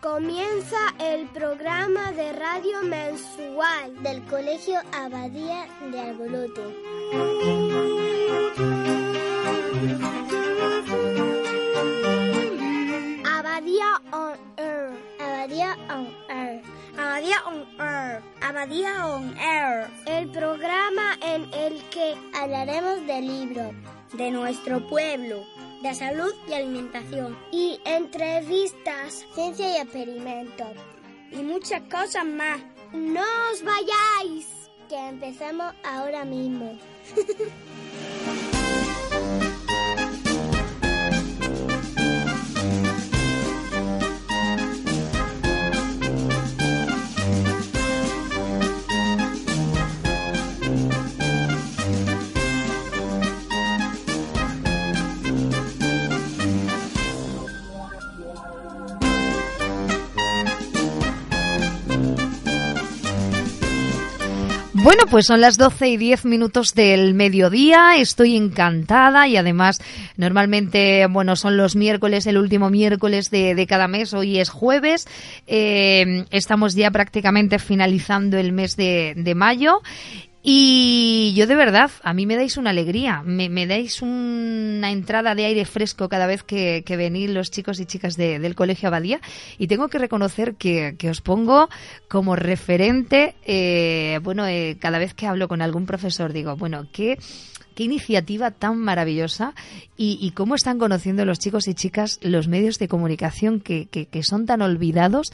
Comienza el programa de radio mensual del Colegio Abadía de Arbolote. Abadía on Air. Abadía on Air. Abadía on Air. Abadía on Air. El programa en el que hablaremos de libros, de nuestro pueblo, de salud y alimentación, y entrevistas, ciencia y experimentos, y muchas cosas más. ¡No os vayáis! Que empezamos ahora mismo. Bueno, pues son las 12 y 10 minutos del mediodía. Estoy encantada y además normalmente, bueno, son los miércoles, el último miércoles de, de cada mes. Hoy es jueves. Eh, estamos ya prácticamente finalizando el mes de, de mayo. Y yo de verdad, a mí me dais una alegría, me, dais una entrada de aire fresco cada vez que, venís los chicos y chicas de, del Colegio Abadía. Y tengo que reconocer que, que os pongo como referente, eh, bueno, eh, cada vez que hablo con algún profesor digo, bueno, qué qué iniciativa tan maravillosa y, cómo están conociendo los chicos y chicas los medios de comunicación que, que son tan olvidados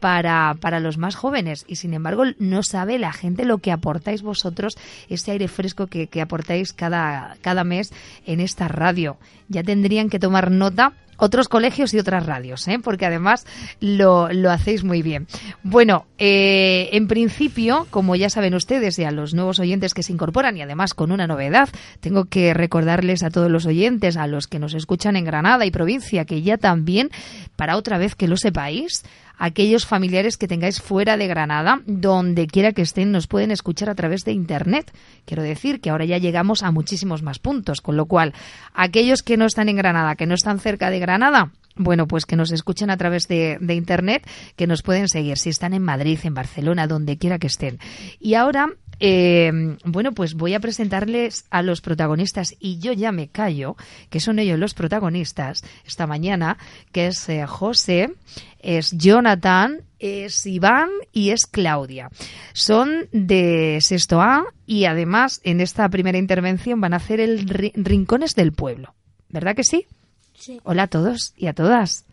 para, para, los más jóvenes y sin embargo no sabe la gente lo que aportáis vosotros, ese aire fresco que, que aportáis cada, cada mes en esta radio. Ya tendrían que tomar nota otros colegios y otras radios, ¿eh? porque además lo, lo, hacéis muy bien. Bueno, eh, en principio, como ya saben ustedes y a los nuevos oyentes que se incorporan y además con una novedad, tengo que recordarles a todos los oyentes, a los que nos escuchan en Granada y provincia, que ya también, para otra vez que lo sepáis, aquellos familiares que tengáis fuera de Granada, donde quiera que estén, nos pueden escuchar a través de Internet. Quiero decir que ahora ya llegamos a muchísimos más puntos, con lo cual, aquellos que no están en Granada, que no están cerca de Granada, bueno, pues que nos escuchen a través de, Internet, que nos pueden seguir si están en Madrid, en Barcelona, donde quiera que estén. Y ahora, eh, bueno, pues voy a presentarles a los protagonistas y yo ya me callo, que son ellos los protagonistas esta mañana, que es eh, José, es Jonathan, es Iván y es Claudia. Son de sexto A y además en esta primera intervención van a hacer el Rincones del Pueblo. ¿Verdad que sí? Sí. Hola a todos y a todas.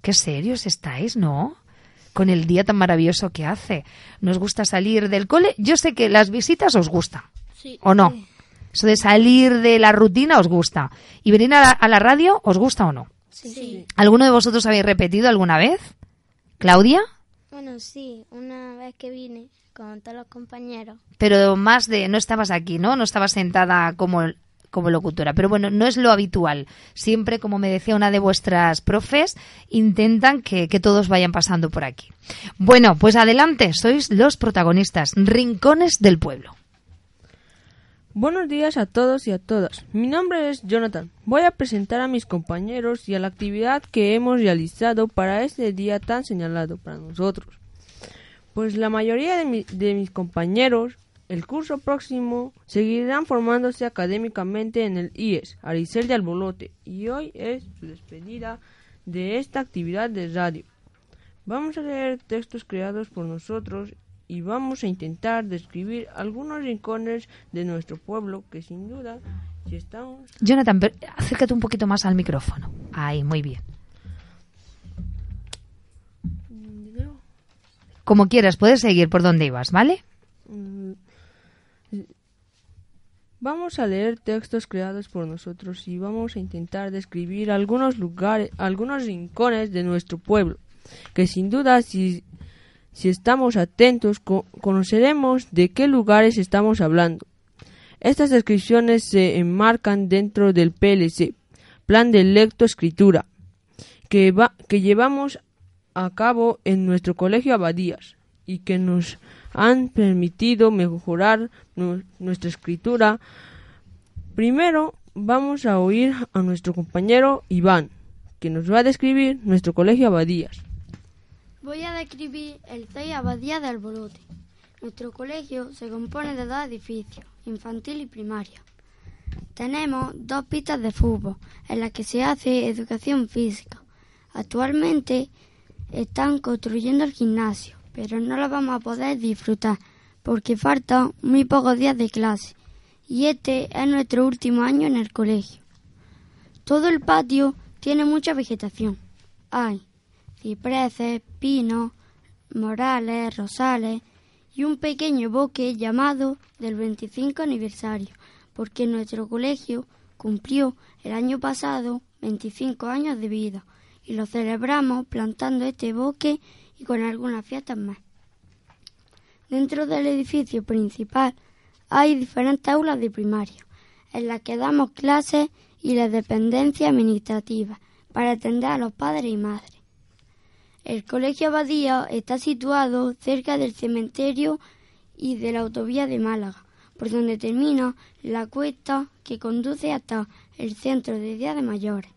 Qué serios estáis, ¿no? Con el día tan maravilloso que hace. ¿Nos gusta salir del cole? Yo sé que las visitas os gustan. Sí. ¿O no? Eso de salir de la rutina os gusta. ¿Y venir a la, a la radio os gusta o no? Sí. ¿Alguno de vosotros habéis repetido alguna vez? ¿Claudia? Bueno, sí, una vez que vine con todos los compañeros. Pero más de, no estabas aquí, ¿no? No estabas sentada como, como locutora. Pero bueno, no es lo habitual. Siempre, como me decía una de vuestras profes, intentan que, que todos vayan pasando por aquí. Bueno, pues adelante, sois los protagonistas, Rincones del Pueblo. Buenos días a todos y a todas. Mi nombre es Jonathan. Voy a presentar a mis compañeros y a la actividad que hemos realizado para este día tan señalado para nosotros. Pues la mayoría de, mi, de mis compañeros el curso próximo seguirán formándose académicamente en el IES, Aricel de Albolote, y hoy es su despedida de esta actividad de radio. Vamos a leer textos creados por nosotros y vamos a intentar describir algunos rincones de nuestro pueblo que sin duda, si estamos... Jonathan, acércate un poquito más al micrófono. Ahí, muy bien. Mm, Como quieras, puedes seguir por donde ibas, ¿vale? Mm, Vamos a leer textos creados por nosotros y vamos a intentar describir algunos lugares, algunos rincones de nuestro pueblo, que sin duda si, si estamos atentos co- conoceremos de qué lugares estamos hablando. Estas descripciones se enmarcan dentro del PLC, Plan de Lectoescritura, que, va- que llevamos a cabo en nuestro colegio Abadías y que nos han permitido mejorar nu- nuestra escritura. Primero vamos a oír a nuestro compañero Iván, que nos va a describir nuestro colegio Abadías. Voy a describir el CEI Abadía de Alborote. Nuestro colegio se compone de dos edificios, infantil y primaria. Tenemos dos pistas de fútbol en las que se hace educación física. Actualmente están construyendo el gimnasio, pero no lo vamos a poder disfrutar porque faltan muy pocos días de clase y este es nuestro último año en el colegio. Todo el patio tiene mucha vegetación. Hay cipreses, pinos, morales, rosales y un pequeño bosque llamado del 25 aniversario, porque nuestro colegio cumplió el año pasado 25 años de vida y lo celebramos plantando este bosque y con algunas fiestas más. Dentro del edificio principal hay diferentes aulas de primaria, en las que damos clases y las dependencias administrativas para atender a los padres y madres. El Colegio Abadía está situado cerca del cementerio y de la autovía de Málaga, por donde termina la cuesta que conduce hasta el centro de Día de Mayores.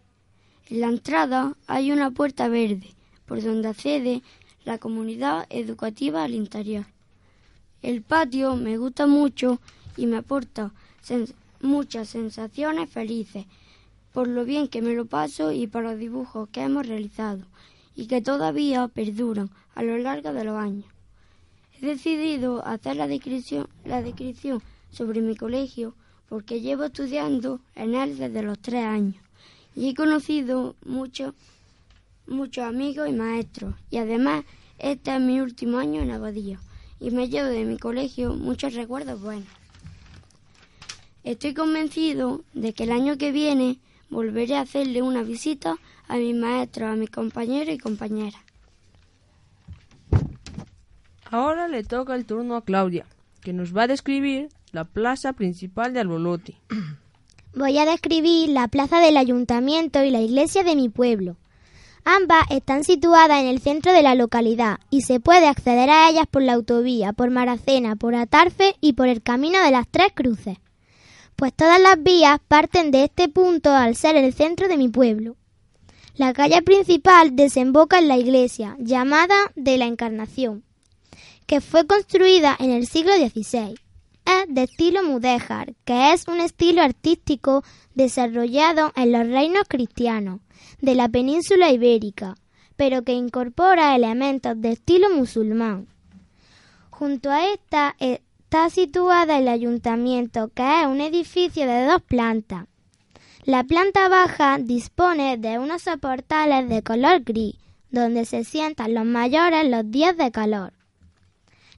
En la entrada hay una puerta verde, por donde accede la comunidad educativa al interior. El patio me gusta mucho y me aporta muchas sensaciones felices por lo bien que me lo paso y por los dibujos que hemos realizado y que todavía perduran a lo largo de los años. He decidido hacer la descripción, la descripción sobre mi colegio porque llevo estudiando en él desde los tres años y he conocido muchos muchos amigos y maestros y además este es mi último año en Abadía y me llevo de mi colegio muchos recuerdos buenos. Estoy convencido de que el año que viene volveré a hacerle una visita a mis maestros, a mis compañeros y compañeras. Ahora le toca el turno a Claudia, que nos va a describir la plaza principal de Albolote. Voy a describir la plaza del ayuntamiento y la iglesia de mi pueblo. Ambas están situadas en el centro de la localidad y se puede acceder a ellas por la autovía, por Maracena, por Atarfe y por el camino de las Tres Cruces. Pues todas las vías parten de este punto al ser el centro de mi pueblo. La calle principal desemboca en la iglesia, llamada de la Encarnación, que fue construida en el siglo XVI es de estilo mudéjar, que es un estilo artístico desarrollado en los reinos cristianos de la península ibérica, pero que incorpora elementos de estilo musulmán. Junto a esta está situada el ayuntamiento, que es un edificio de dos plantas. La planta baja dispone de unos soportales de color gris, donde se sientan los mayores los días de calor.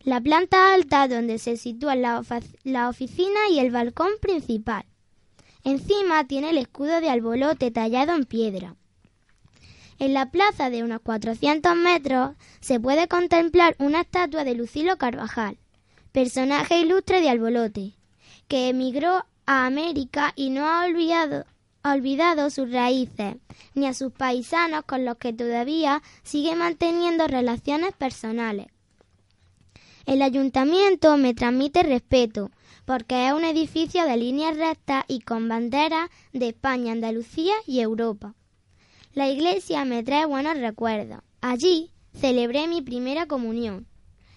La planta alta donde se sitúa la, la, oficina y el balcón principal. Encima tiene el escudo de albolote tallado en piedra. En la plaza de unos 400 metros se puede contemplar una estatua de Lucilo Carvajal, personaje ilustre de albolote, que emigró a América y no ha olvidado, sus raíces, ni a sus paisanos con los que todavía sigue manteniendo relaciones personales. El ayuntamiento me transmite respeto, porque es un edificio de líneas rectas y con banderas de España, Andalucía y Europa. La iglesia me trae buenos recuerdos. Allí celebré mi primera comunión.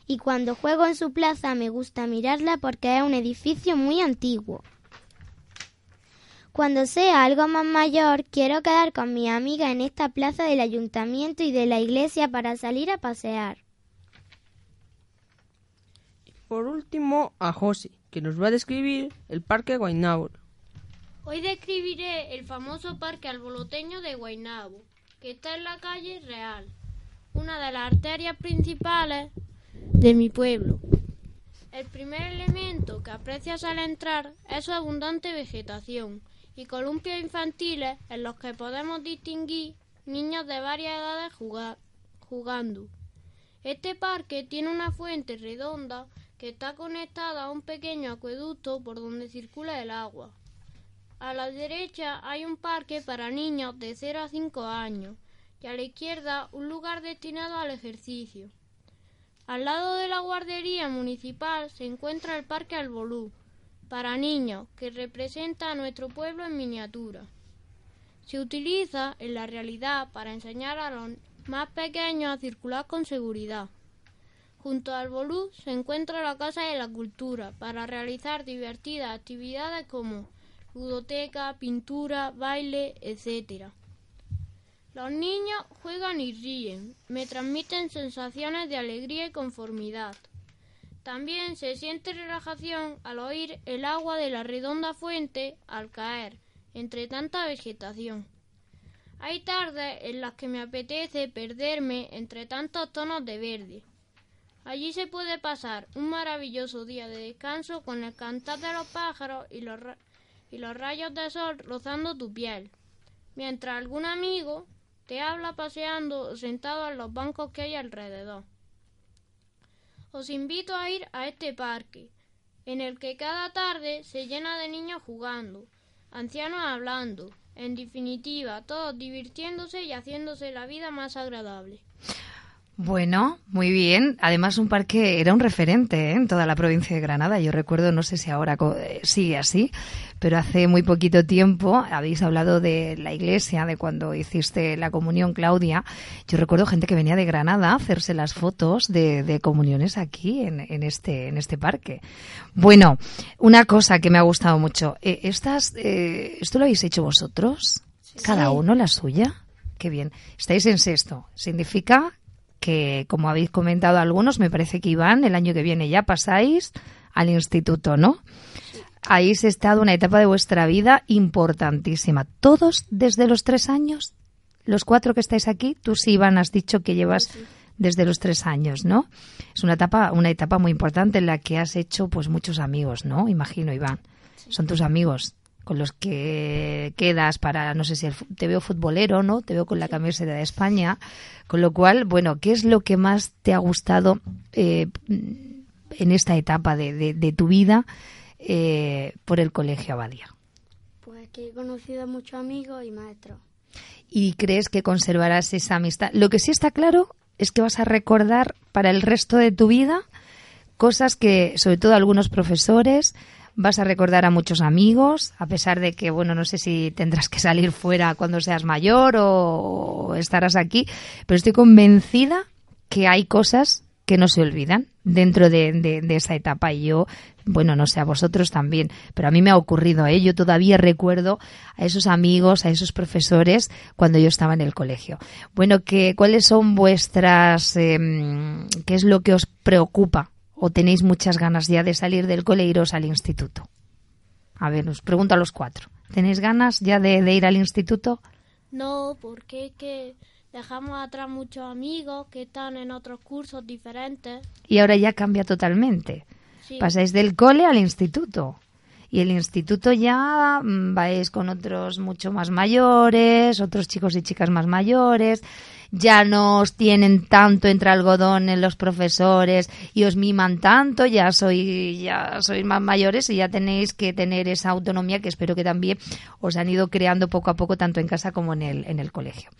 Y cuando juego en su plaza me gusta mirarla porque es un edificio muy antiguo. Cuando sea algo más mayor, quiero quedar con mi amiga en esta plaza del ayuntamiento y de la iglesia para salir a pasear. Por último, a José, que nos va a describir el Parque Guaynabo. Hoy describiré el famoso Parque Alboloteño de Guaynabo, que está en la calle Real, una de las arterias principales de mi pueblo. El primer elemento que aprecias al entrar es su abundante vegetación y columpios infantiles en los que podemos distinguir niños de varias edades jugando. Este parque tiene una fuente redonda que está conectada a un pequeño acueducto por donde circula el agua. A la derecha hay un parque para niños de 0 a 5 años y a la izquierda un lugar destinado al ejercicio. Al lado de la guardería municipal se encuentra el Parque Albolú, para niños, que representa a nuestro pueblo en miniatura. Se utiliza en la realidad para enseñar a los más pequeños a circular con seguridad. Junto al Bolú se encuentra la Casa de la Cultura para realizar divertidas actividades como ludoteca, pintura, baile, etc. Los niños juegan y ríen, me transmiten sensaciones de alegría y conformidad. También se siente relajación al oír el agua de la redonda fuente al caer entre tanta vegetación. Hay tardes en las que me apetece perderme entre tantos tonos de verde. Allí se puede pasar un maravilloso día de descanso con el cantar de los pájaros y los, y los rayos de sol rozando tu piel, mientras algún amigo te habla paseando o sentado en los bancos que hay alrededor. Os invito a ir a este parque, en el que cada tarde se llena de niños jugando, ancianos hablando, en definitiva, todos divirtiéndose y haciéndose la vida más agradable. Bueno, muy bien. Además, un parque era un referente ¿eh? en toda la provincia de Granada. Yo recuerdo, no sé si ahora eh, sigue así, pero hace muy poquito tiempo habéis hablado de la iglesia, de cuando hiciste la comunión, Claudia. Yo recuerdo gente que venía de Granada a hacerse las fotos de, comuniones aquí en, este, en este parque. Bueno, una cosa que me ha gustado mucho. Eh, estas, ¿Esto lo habéis hecho vosotros? ¿Cada uno la suya? Qué bien. Estáis en sexto. Significa que, como habéis comentado algunos, me parece que Iván, el año que viene ya pasáis al instituto, ¿no? Ahí se estado una etapa de vuestra vida importantísima. ¿Todos desde los tres años? Los cuatro que estáis aquí, tú sí, Iván, has dicho que llevas desde los tres años, ¿no? Es una etapa, una etapa muy importante en la que has hecho pues muchos amigos, ¿no? Imagino, Iván. Son tus amigos con los que quedas para, no sé si te veo futbolero, ¿no? Te veo con la camiseta de España. Con lo cual, bueno, ¿qué es lo que más te ha gustado eh, en esta etapa de, tu vida eh, por el Colegio Abadía? Pues que he conocido a muchos amigos y maestros. ¿Y crees que conservarás esa amistad? Lo que sí está claro es que vas a recordar para el resto de tu vida cosas que, sobre todo algunos profesores, vas a recordar a muchos amigos, a pesar de que, bueno, no sé si tendrás que salir fuera cuando seas mayor o estarás aquí, pero estoy convencida que hay cosas que no se olvidan dentro de, esa etapa y yo bueno no sé a vosotros también pero a mí me ha ocurrido ¿eh? yo todavía recuerdo a esos amigos a esos profesores cuando yo estaba en el colegio bueno que cuáles son vuestras em, qué es lo que os preocupa o tenéis muchas ganas ya de salir del cole e iros al instituto? A ver, os pregunto a los cuatro. ¿Tenéis ganas ya de, ir al instituto? No, porque es que dejamos atrás muchos amigos que están en otros cursos diferentes. Y ahora ya cambia totalmente. Pasáis del cole al instituto. Y el instituto ya mm, vais con otros mucho más mayores, otros chicos y chicas más mayores ya no os tienen tanto entre algodón en los profesores y os miman tanto, ya soy ya sois más mayores y ya tenéis que tener esa autonomía que espero que también os han ido creando poco a poco tanto en casa como en el en el colegio.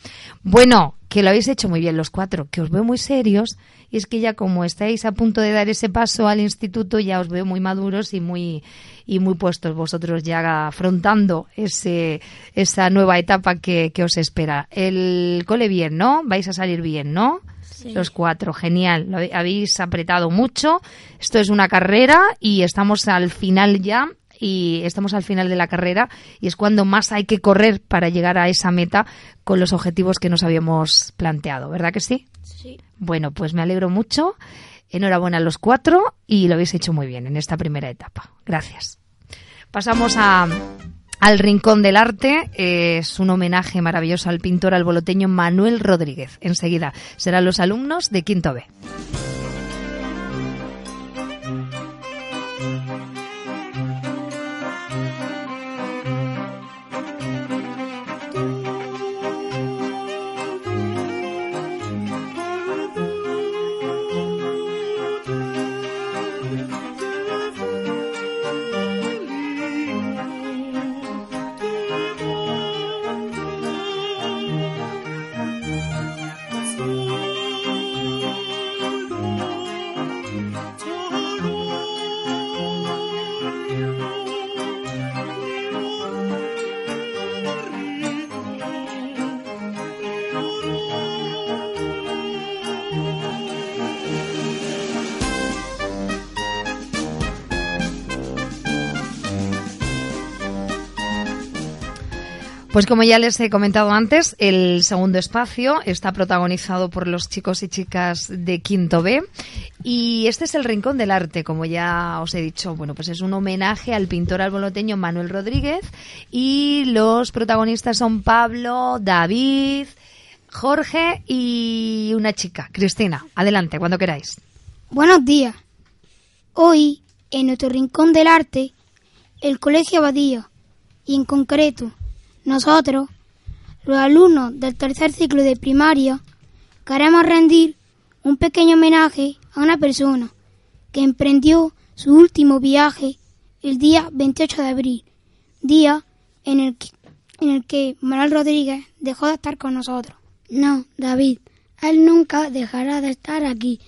Bueno, que lo habéis hecho muy bien los cuatro, que os veo muy serios y es que ya como estáis a punto de dar ese paso al instituto ya os veo muy maduros y muy y muy puestos vosotros ya afrontando ese esa nueva etapa que, que os espera. El cole bien, ¿no? Vais a salir bien, ¿no? Los cuatro, genial. Lo habéis apretado mucho. Esto es una carrera y estamos al final ya y estamos al final de la carrera y es cuando más hay que correr para llegar a esa meta con los objetivos que nos habíamos planteado, ¿verdad que sí? Sí. Bueno, pues me alegro mucho. Enhorabuena a los cuatro y lo habéis hecho muy bien en esta primera etapa. Gracias. Pasamos a, al Rincón del Arte. Es un homenaje maravilloso al pintor alboloteño Manuel Rodríguez. Enseguida serán los alumnos de Quinto B. Pues como ya les he comentado antes, el segundo espacio está protagonizado por los chicos y chicas de Quinto B y este es el Rincón del Arte, como ya os he dicho. Bueno, pues es un homenaje al pintor alboloteño Manuel Rodríguez y los protagonistas son Pablo, David, Jorge y una chica, Cristina. Adelante, cuando queráis. Buenos días. Hoy, en nuestro Rincón del Arte, el Colegio Abadía y en concreto nosotros, los alumnos del tercer ciclo de primaria, queremos rendir un pequeño homenaje a una persona que emprendió su último viaje el día 28 de abril, día en el que, en Manuel Rodríguez dejó de estar con nosotros. No, David, él nunca dejará de estar aquí,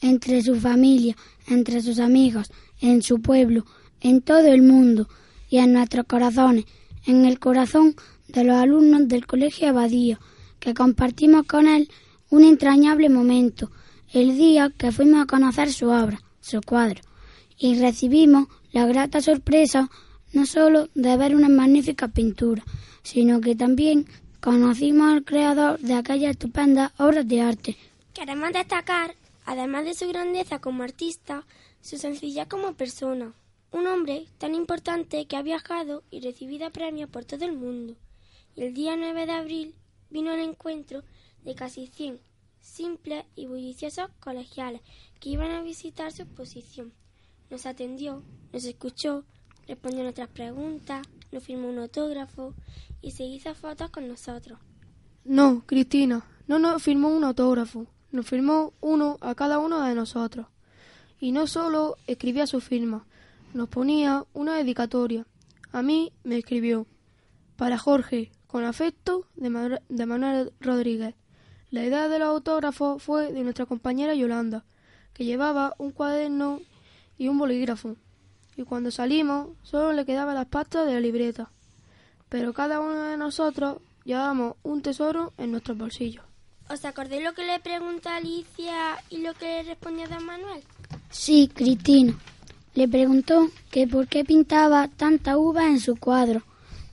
entre su familia, entre sus amigos, en su pueblo, en todo el mundo y en nuestros corazones en el corazón de los alumnos del Colegio Abadía, que compartimos con él un entrañable momento, el día que fuimos a conocer su obra, su cuadro, y recibimos la grata sorpresa no solo de ver una magnífica pintura, sino que también conocimos al creador de aquella estupenda obra de arte. Queremos destacar, además de su grandeza como artista, su sencillez como persona, un hombre tan importante que ha viajado y recibido premios por todo el mundo. Y el día 9 de abril vino el encuentro de casi 100 simples y bulliciosos colegiales que iban a visitar su exposición. Nos atendió, nos escuchó, respondió nuestras preguntas, nos firmó un autógrafo y se hizo fotos con nosotros. No, Cristina, no nos firmó un autógrafo, nos firmó uno a cada uno de nosotros. Y no solo escribía su firma, nos ponía una dedicatoria. A mí me escribió para Jorge, con afecto, de, de Manuel Rodríguez. La idea del autógrafo fue de nuestra compañera Yolanda, que llevaba un cuaderno y un bolígrafo. Y cuando salimos, solo le quedaban las pastas de la libreta. Pero cada uno de nosotros llevábamos un tesoro en nuestros bolsillos. ¿Os acordáis lo que le preguntó Alicia y lo que le respondió don Manuel? Sí, Cristina. Le preguntó que por qué pintaba tanta uva en su cuadro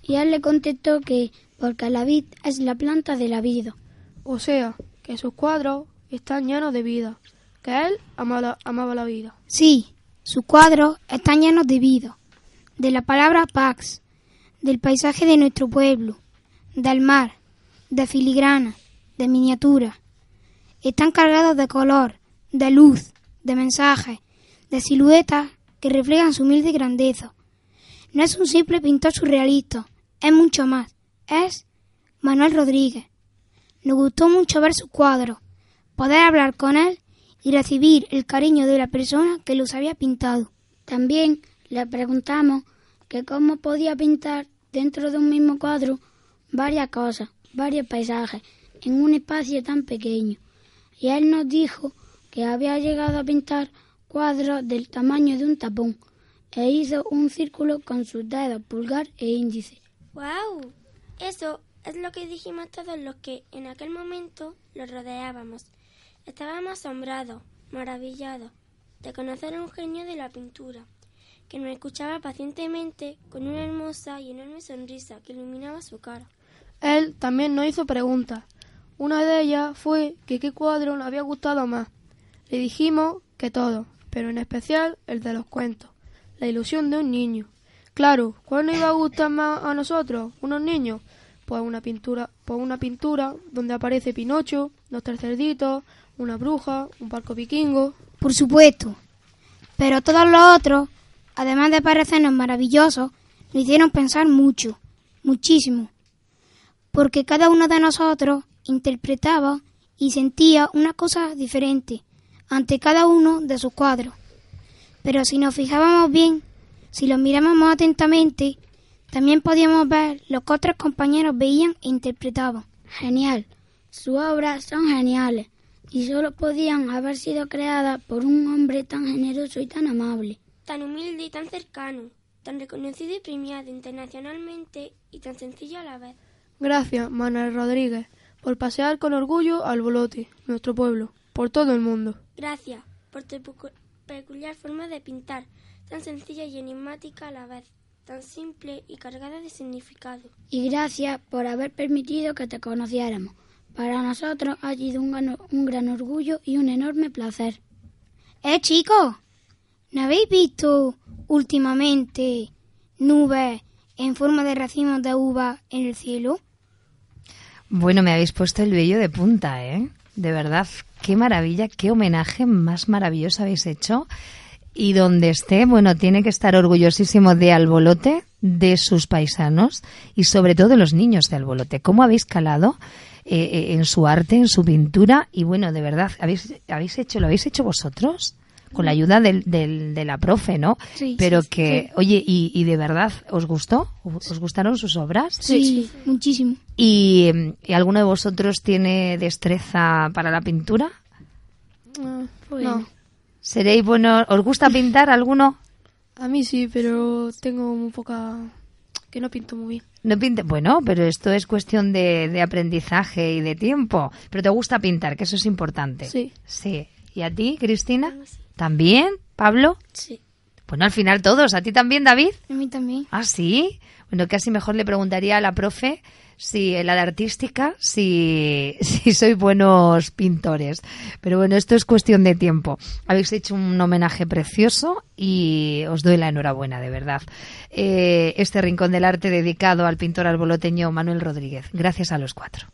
y él le contestó que porque la vid es la planta de la vida. O sea, que sus cuadros están llenos de vida, que él amaba, la vida. Sí, sus cuadros están llenos de vida, de la palabra pax, del paisaje de nuestro pueblo, del mar, de filigrana, de miniatura. Están cargados de color, de luz, de mensajes, de siluetas que reflejan su humilde grandeza. No es un simple pintor surrealista, es mucho más. Es Manuel Rodríguez. Nos gustó mucho ver sus cuadros, poder hablar con él y recibir el cariño de la persona que los había pintado. También le preguntamos que cómo podía pintar dentro de un mismo cuadro varias cosas, varios paisajes, en un espacio tan pequeño. Y él nos dijo que había llegado a pintar cuadro del tamaño de un tapón e hizo un círculo con sus dedos pulgar e índice. ¡Wow! Eso es lo que dijimos todos los que en aquel momento lo rodeábamos. Estábamos asombrados, maravillados, de conocer a un genio de la pintura, que nos escuchaba pacientemente con una hermosa y enorme sonrisa que iluminaba su cara. Él también nos hizo preguntas. Una de ellas fue que qué cuadro nos había gustado más. Le dijimos que todo, pero en especial el de los cuentos, la ilusión de un niño. Claro, ¿cuál nos iba a gustar más a nosotros, unos niños? Pues una pintura, pues una pintura donde aparece Pinocho, los tres cerditos, una bruja, un barco vikingo. Por supuesto. Pero todos los otros, además de parecernos maravillosos, nos hicieron pensar mucho, muchísimo. Porque cada uno de nosotros interpretaba y sentía una cosa diferente ante cada uno de sus cuadros. Pero si nos fijábamos bien, si los mirábamos atentamente, también podíamos ver lo que otros compañeros veían e interpretaban. Genial. Sus obras son geniales y solo podían haber sido creadas por un hombre tan generoso y tan amable. Tan humilde y tan cercano, tan reconocido y premiado internacionalmente y tan sencillo a la vez. Gracias, Manuel Rodríguez, por pasear con orgullo al Bolote, nuestro pueblo, por todo el mundo. Gracias por tu peculiar forma de pintar, tan sencilla y enigmática a la vez. tan simple y cargada de significado. Y gracias por haber permitido que te conociéramos. Para nosotros ha sido un gran, un gran orgullo y un enorme placer. Eh, chicos, ¿no habéis visto últimamente nubes en forma de racimos de uva en el cielo? Bueno, me habéis puesto el vello de punta, ¿eh? De verdad, qué maravilla, qué homenaje más maravilloso habéis hecho. Y donde esté, bueno, tiene que estar orgullosísimo de Albolote, de sus paisanos y sobre todo de los niños de Albolote. ¿Cómo habéis calado eh, eh, en su arte, en su pintura? Y bueno, de verdad, ¿habéis, habéis hecho, lo habéis hecho vosotros? Con la ayuda del, del- de la profe, ¿no? Sí, Pero sí, que, sí. oye, y, y de verdad, ¿os gustó? ¿Os gustaron sus obras? Sí, muchísimo. ¿Y, ¿Y alguno de vosotros tiene destreza para la pintura? No, ¿Seréis buenos? ¿Os gusta pintar alguno? a mí sí, pero tengo muy poca... que no pinto muy bien. No pinte- Bueno, pero esto es cuestión de, de aprendizaje y de tiempo. Pero te gusta pintar, que eso es importante. Sí. Sí. ¿Y a ti, Cristina? ¿También? ¿Pablo? Sí. Bueno, al final todos. ¿A ti también, David? A mí también. Ah, sí. Bueno, casi mejor le preguntaría a la profe si la de artística, si, si sois buenos pintores. Pero bueno, esto es cuestión de tiempo. Habéis hecho un homenaje precioso y os doy la enhorabuena, de verdad. Eh, este rincón del arte dedicado al pintor alboloteño Manuel Rodríguez. Gracias a los cuatro.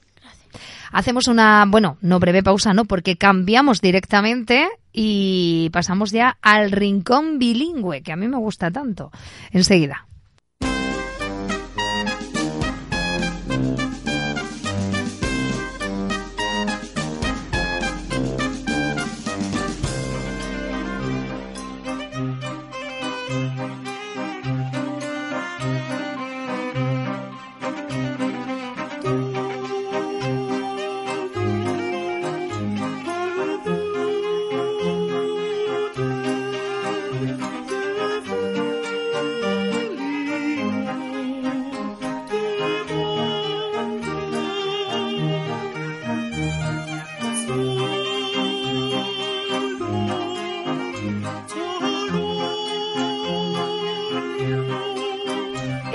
Hacemos una, bueno, no breve pausa, ¿no? Porque cambiamos directamente y pasamos ya al rincón bilingüe, que a mí me gusta tanto. Enseguida.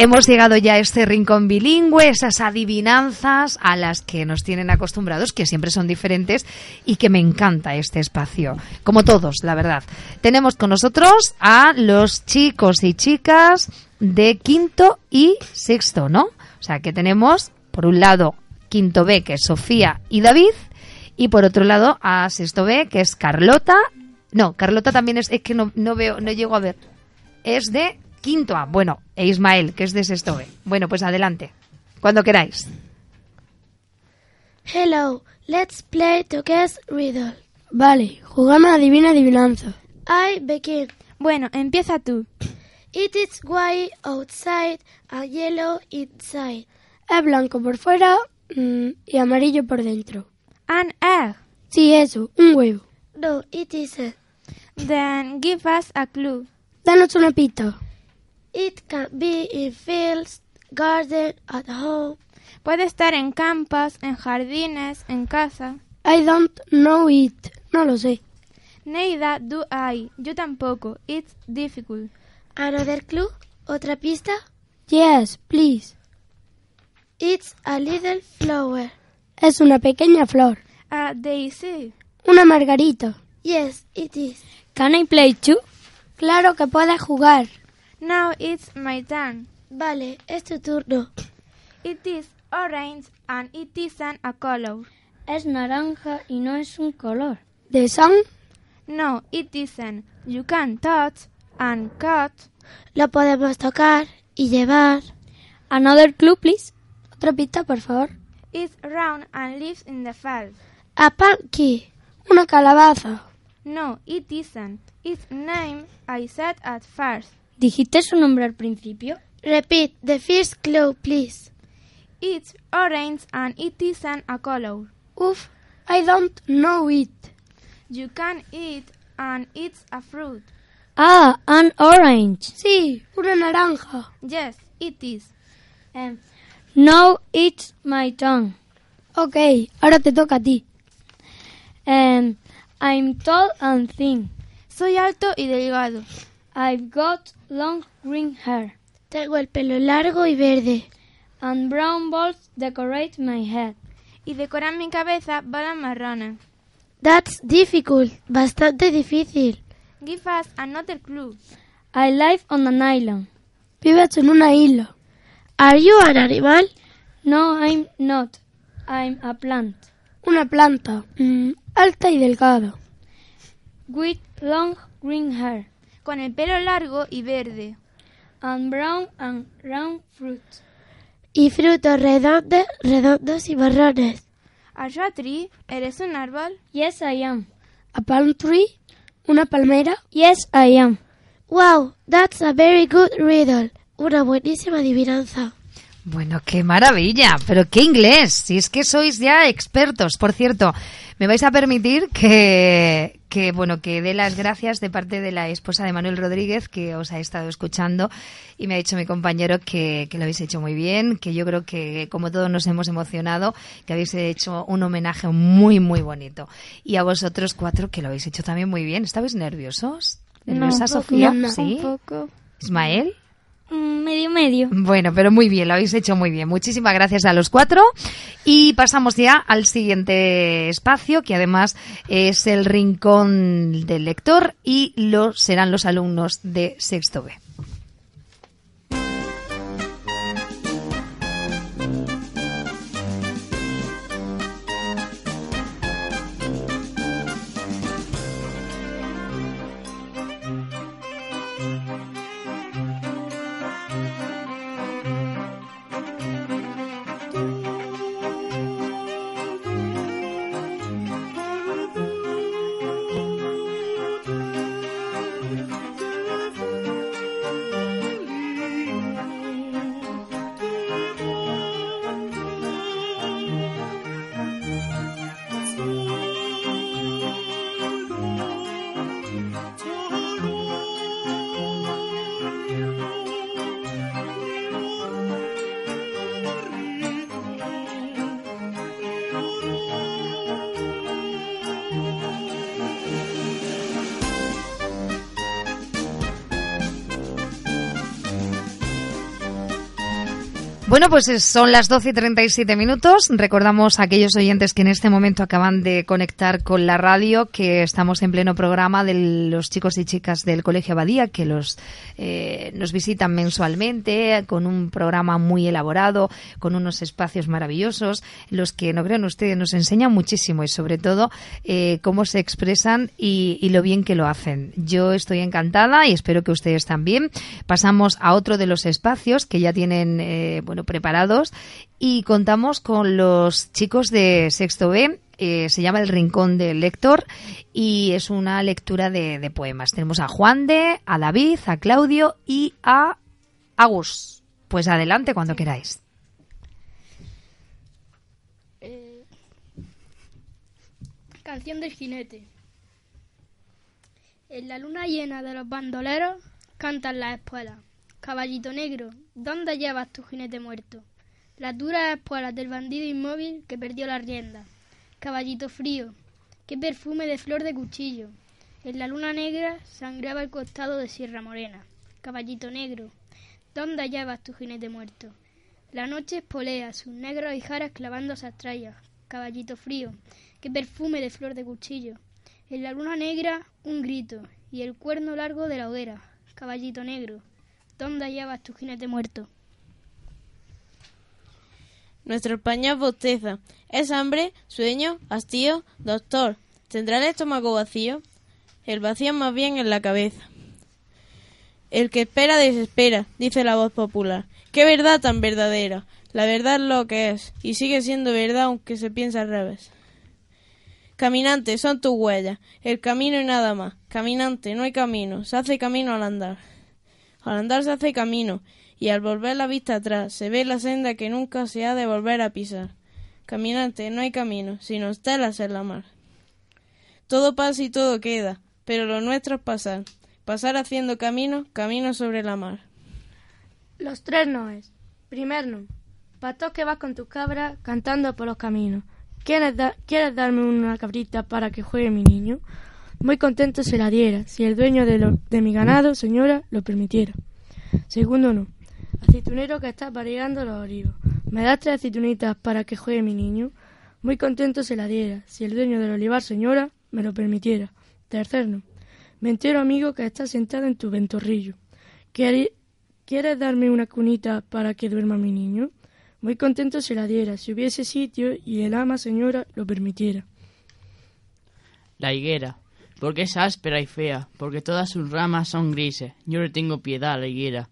Hemos llegado ya a este rincón bilingüe, esas adivinanzas a las que nos tienen acostumbrados, que siempre son diferentes y que me encanta este espacio, como todos, la verdad. Tenemos con nosotros a los chicos y chicas de quinto y sexto, ¿no? O sea, que tenemos, por un lado, quinto B, que es Sofía y David, y por otro lado, a sexto B, que es Carlota. No, Carlota también es, es que no, no veo, no llego a ver. Es de quinto A. Bueno, e Ismael, que es de sexto B. Bueno, pues adelante. Cuando queráis. Hello, let's play to guess riddle. Vale, jugamos a Divina Adivinanza. I begin. Bueno, empieza tú. It is white outside and yellow inside. Es blanco por fuera mm, y amarillo por dentro. An egg. Sí, eso, un huevo. No, it isn't. Then give us a clue. Danos una pista. It can be in fields, garden, at home. Puede estar en campos, en jardines, en casa. I don't know it. No lo sé. Neither do I. Yo tampoco. It's difficult. Another clue? ¿Otra pista? Yes, please. It's a little flower. Es una pequeña flor. A daisy. Una margarita. Yes, it is. Can I play too? Claro que puedes jugar. Now it's my turn. Vale, es tu turno. It is orange and it isn't a color. Es naranja y no es un color. ¿De sun? No, it isn't. You can touch and cut. Lo podemos tocar y llevar. Another clue, please. Otra pista, por favor. It's round and lives in the field. A pumpkin. Una calabaza. No, it isn't. Its name I said at first. ¿Dijiste su nombre al principio? Repeat the first clue, please. It's orange and it isn't a color. Uf, I don't know it. You can eat and it's a fruit. Ah, an orange. Sí, una naranja. Yes, it is. Em, now it's my turn. Ok, ahora te toca a ti. Em, I'm tall and thin. Soy alto y delgado. I've got long green hair. Tengo el pelo largo y verde. And brown balls decorate my head. Y decoran mi cabeza bolas marrones. That's difficult. Bastante difícil. Give us another clue. I live on an island. Vives en una isla. Are you an animal? No, I'm not. I'm a plant. Una planta. Mm, alta y delgada. With long green hair. Con el pelo largo y verde. And brown and round fruit. Y frutos redondos, redondos y marrones. Are you a tree? ¿Eres un árbol? Yes, I am. A palm tree? ¿Una palmera? Yes, I am. Wow, that's a very good riddle. Una buenísima adivinanza. Bueno, qué maravilla, pero qué inglés, si es que sois ya expertos. Por cierto, me vais a permitir que, que, bueno, que dé las gracias de parte de la esposa de Manuel Rodríguez, que os ha estado escuchando, y me ha dicho mi compañero que, que lo habéis hecho muy bien, que yo creo que, como todos nos hemos emocionado, que habéis hecho un homenaje muy, muy bonito. Y a vosotros cuatro, que lo habéis hecho también muy bien. ¿Estabais nerviosos? ¿Nerviosa, No, Sofía? no, no. ¿Sí? Un poco. ¿Ismael? Mm, Medio, medio. Bueno, pero muy bien, lo habéis hecho muy bien. Muchísimas gracias a los cuatro. Y pasamos ya al siguiente espacio, que además es el rincón del lector y lo serán los alumnos de sexto B. Bueno, pues es- son las 12 y 37 minutos. Recordamos a aquellos oyentes que en este momento acaban de conectar con la radio que estamos en pleno programa de los chicos y chicas del Colegio Abadía que los eh, nos visitan mensualmente con un programa muy elaborado, con unos espacios maravillosos, los que no crean ustedes nos enseñan muchísimo y sobre todo eh, cómo se expresan y, lo bien que lo hacen. Yo estoy encantada y espero que ustedes también. Pasamos a otro de los espacios que ya tienen eh, preparados y contamos con los chicos de sexto B. eh, se llama El Rincón del Lector y es una lectura de, de poemas. Tenemos a Juan de, a David, a Claudio y a Agus. Pues adelante cuando queráis. Canción del jinete. En la luna llena de los bandoleros cantan las espuelas. Caballito negro, ¿dónde llevas tu jinete muerto? Las duras espuelas del bandido inmóvil que perdió la rienda. Caballito frío, qué perfume de flor de cuchillo. En la luna negra sangraba el costado de Sierra Morena. Caballito negro, ¿dónde llevas tu jinete muerto? La noche espolea sus negros ijares clavando estrellas. Caballito frío, qué perfume de flor de cuchillo. En la luna negra un grito y el cuerno largo de la hoguera. Caballito negro, ¿dónde llevas tu jinete muerto? Nuestro español bosteza. ¿Es hambre? ¿Sueño? ¿Hastío? Doctor, ¿tendrá el estómago vacío? El vacío más bien en la cabeza. El que espera desespera, dice la voz popular. ¡Qué verdad tan verdadera! La verdad es lo que es, y sigue siendo verdad aunque se piensa al revés. Caminante, son tus huellas, el camino y nada más. Caminante, no hay camino, se hace camino al andar. Al andar se hace camino, y al volver la vista atrás se ve la senda que nunca se ha de volver a pisar. Caminante, no hay camino, sino estelas en la mar. Todo pasa y todo queda, pero lo nuestro es pasar. Pasar haciendo camino, camino sobre la mar. Los tres noes. Primer no. Pato que vas con tu cabra cantando por los caminos. ¿Quieres, ¿Quieres darme una cabrita para que juegue mi niño? Muy contento se la diera, si el dueño de, lo- de mi ganado, señora, lo permitiera. Segundo no. aceitunero que está pareando los olivos. ¿Me das tres aceitunitas para que juegue mi niño? Muy contento se la diera, si el dueño del olivar, señora, me lo permitiera. Tercero, me entero, amigo, que estás sentado en tu ventorrillo. ¿Quieres darme una cunita para que duerma mi niño? Muy contento se la diera, si hubiese sitio y el ama, señora, lo permitiera. La higuera, porque es áspera y fea, porque todas sus ramas son grises. Yo le tengo piedad a la higuera.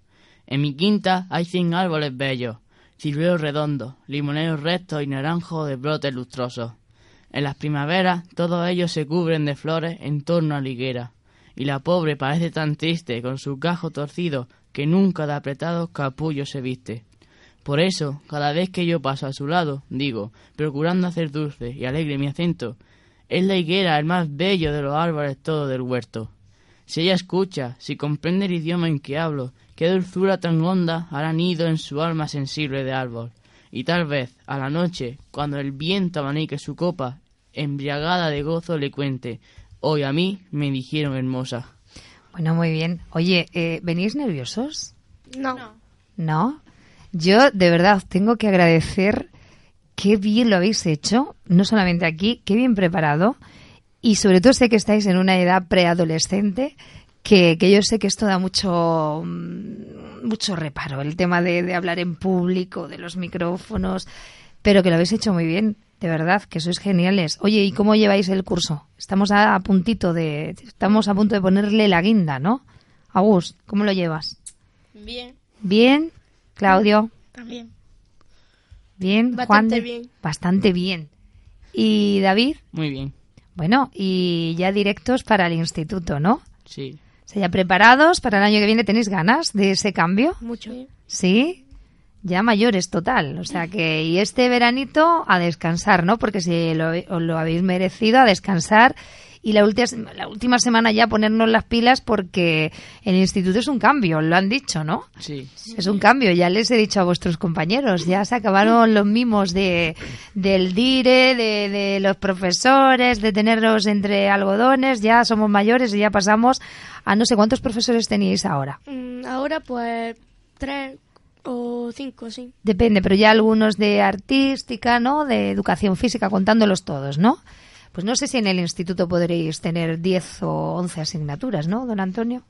En mi quinta hay cien árboles bellos, ciruelos redondos, limoneros rectos y naranjos de brotes lustrosos. En las primaveras todos ellos se cubren de flores en torno a la higuera, y la pobre parece tan triste con su cajo torcido que nunca de apretados capullos se viste. Por eso, cada vez que yo paso a su lado, digo, procurando hacer dulce y alegre mi acento, es la higuera el más bello de los árboles todo del huerto. Si ella escucha, si comprende el idioma en que hablo, qué dulzura tan honda hará nido en su alma sensible de árbol. Y tal vez, a la noche, cuando el viento abanique su copa, embriagada de gozo le cuente, hoy a mí me dijeron hermosa. Bueno, muy bien. Oye, eh, ¿venís nerviosos? No. ¿No? Yo, de verdad, os tengo que agradecer qué bien lo habéis hecho, no solamente aquí, qué bien preparado. Y sobre todo sé que estáis en una edad preadolescente, que, que yo sé que esto da mucho, mm, mucho reparo, el tema de, de hablar en público, de los micrófonos, pero que lo habéis hecho muy bien, de verdad, que sois geniales. Oye, ¿y cómo lleváis el curso? Estamos a, puntito de, estamos a punto de ponerle la guinda, ¿no? Agus, ¿cómo lo llevas? Bien. ¿Bien? Claudio. También. Bien, Bastante Juan. bien. Bastante bien. ¿Y David? Muy bien. Bueno, y ya directos para el instituto, ¿no? Sí. O sea, ya preparados para el año que viene. ¿Tenéis ganas de ese cambio? Mucho. ¿Sí? Ya mayores, total. O sea que, y este veranito a descansar, ¿no? Porque si lo, os lo habéis merecido, a descansar. Y la, última la última semana ya ponernos las pilas porque el instituto es un cambio, lo han dicho, ¿no? Sí. Es un cambio, ya les he dicho a vuestros compañeros, ya se acabaron los mimos de, del dire, de, de los profesores, de tenerlos entre algodones, ya somos mayores y ya pasamos a no sé cuántos profesores teníais ahora. Mm, ahora pues tres o cinco, sí. Depende, pero ya algunos de artística, ¿no? De educación física, contándolos todos, ¿no? Pues no sé si en el instituto podréis tener 10 o 11 asignaturas, ¿no, don Antonio?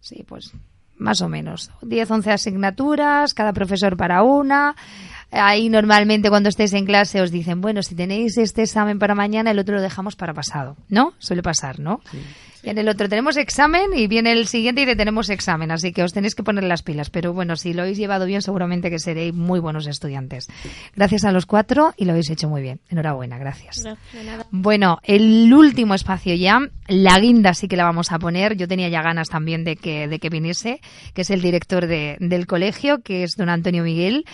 Sí, pues más o menos. 10, 11 asignaturas, cada profesor para una. Ahí normalmente cuando estéis en clase os dicen, bueno, si tenéis este examen para mañana, el otro lo dejamos para pasado. ¿No? Suele pasar, ¿no? Y en el otro tenemos examen y viene el siguiente y te tenemos examen, así que os tenéis que poner las pilas. Pero bueno, si lo habéis llevado bien, seguramente que seréis muy buenos estudiantes. Gracias a los cuatro y lo habéis hecho muy bien. Enhorabuena, gracias. Bueno, el último espacio ya, la guinda sí que la vamos a poner. Yo tenía ya ganas también de que, de que viniese, que es el director de- del colegio, que es don Antonio Miguel.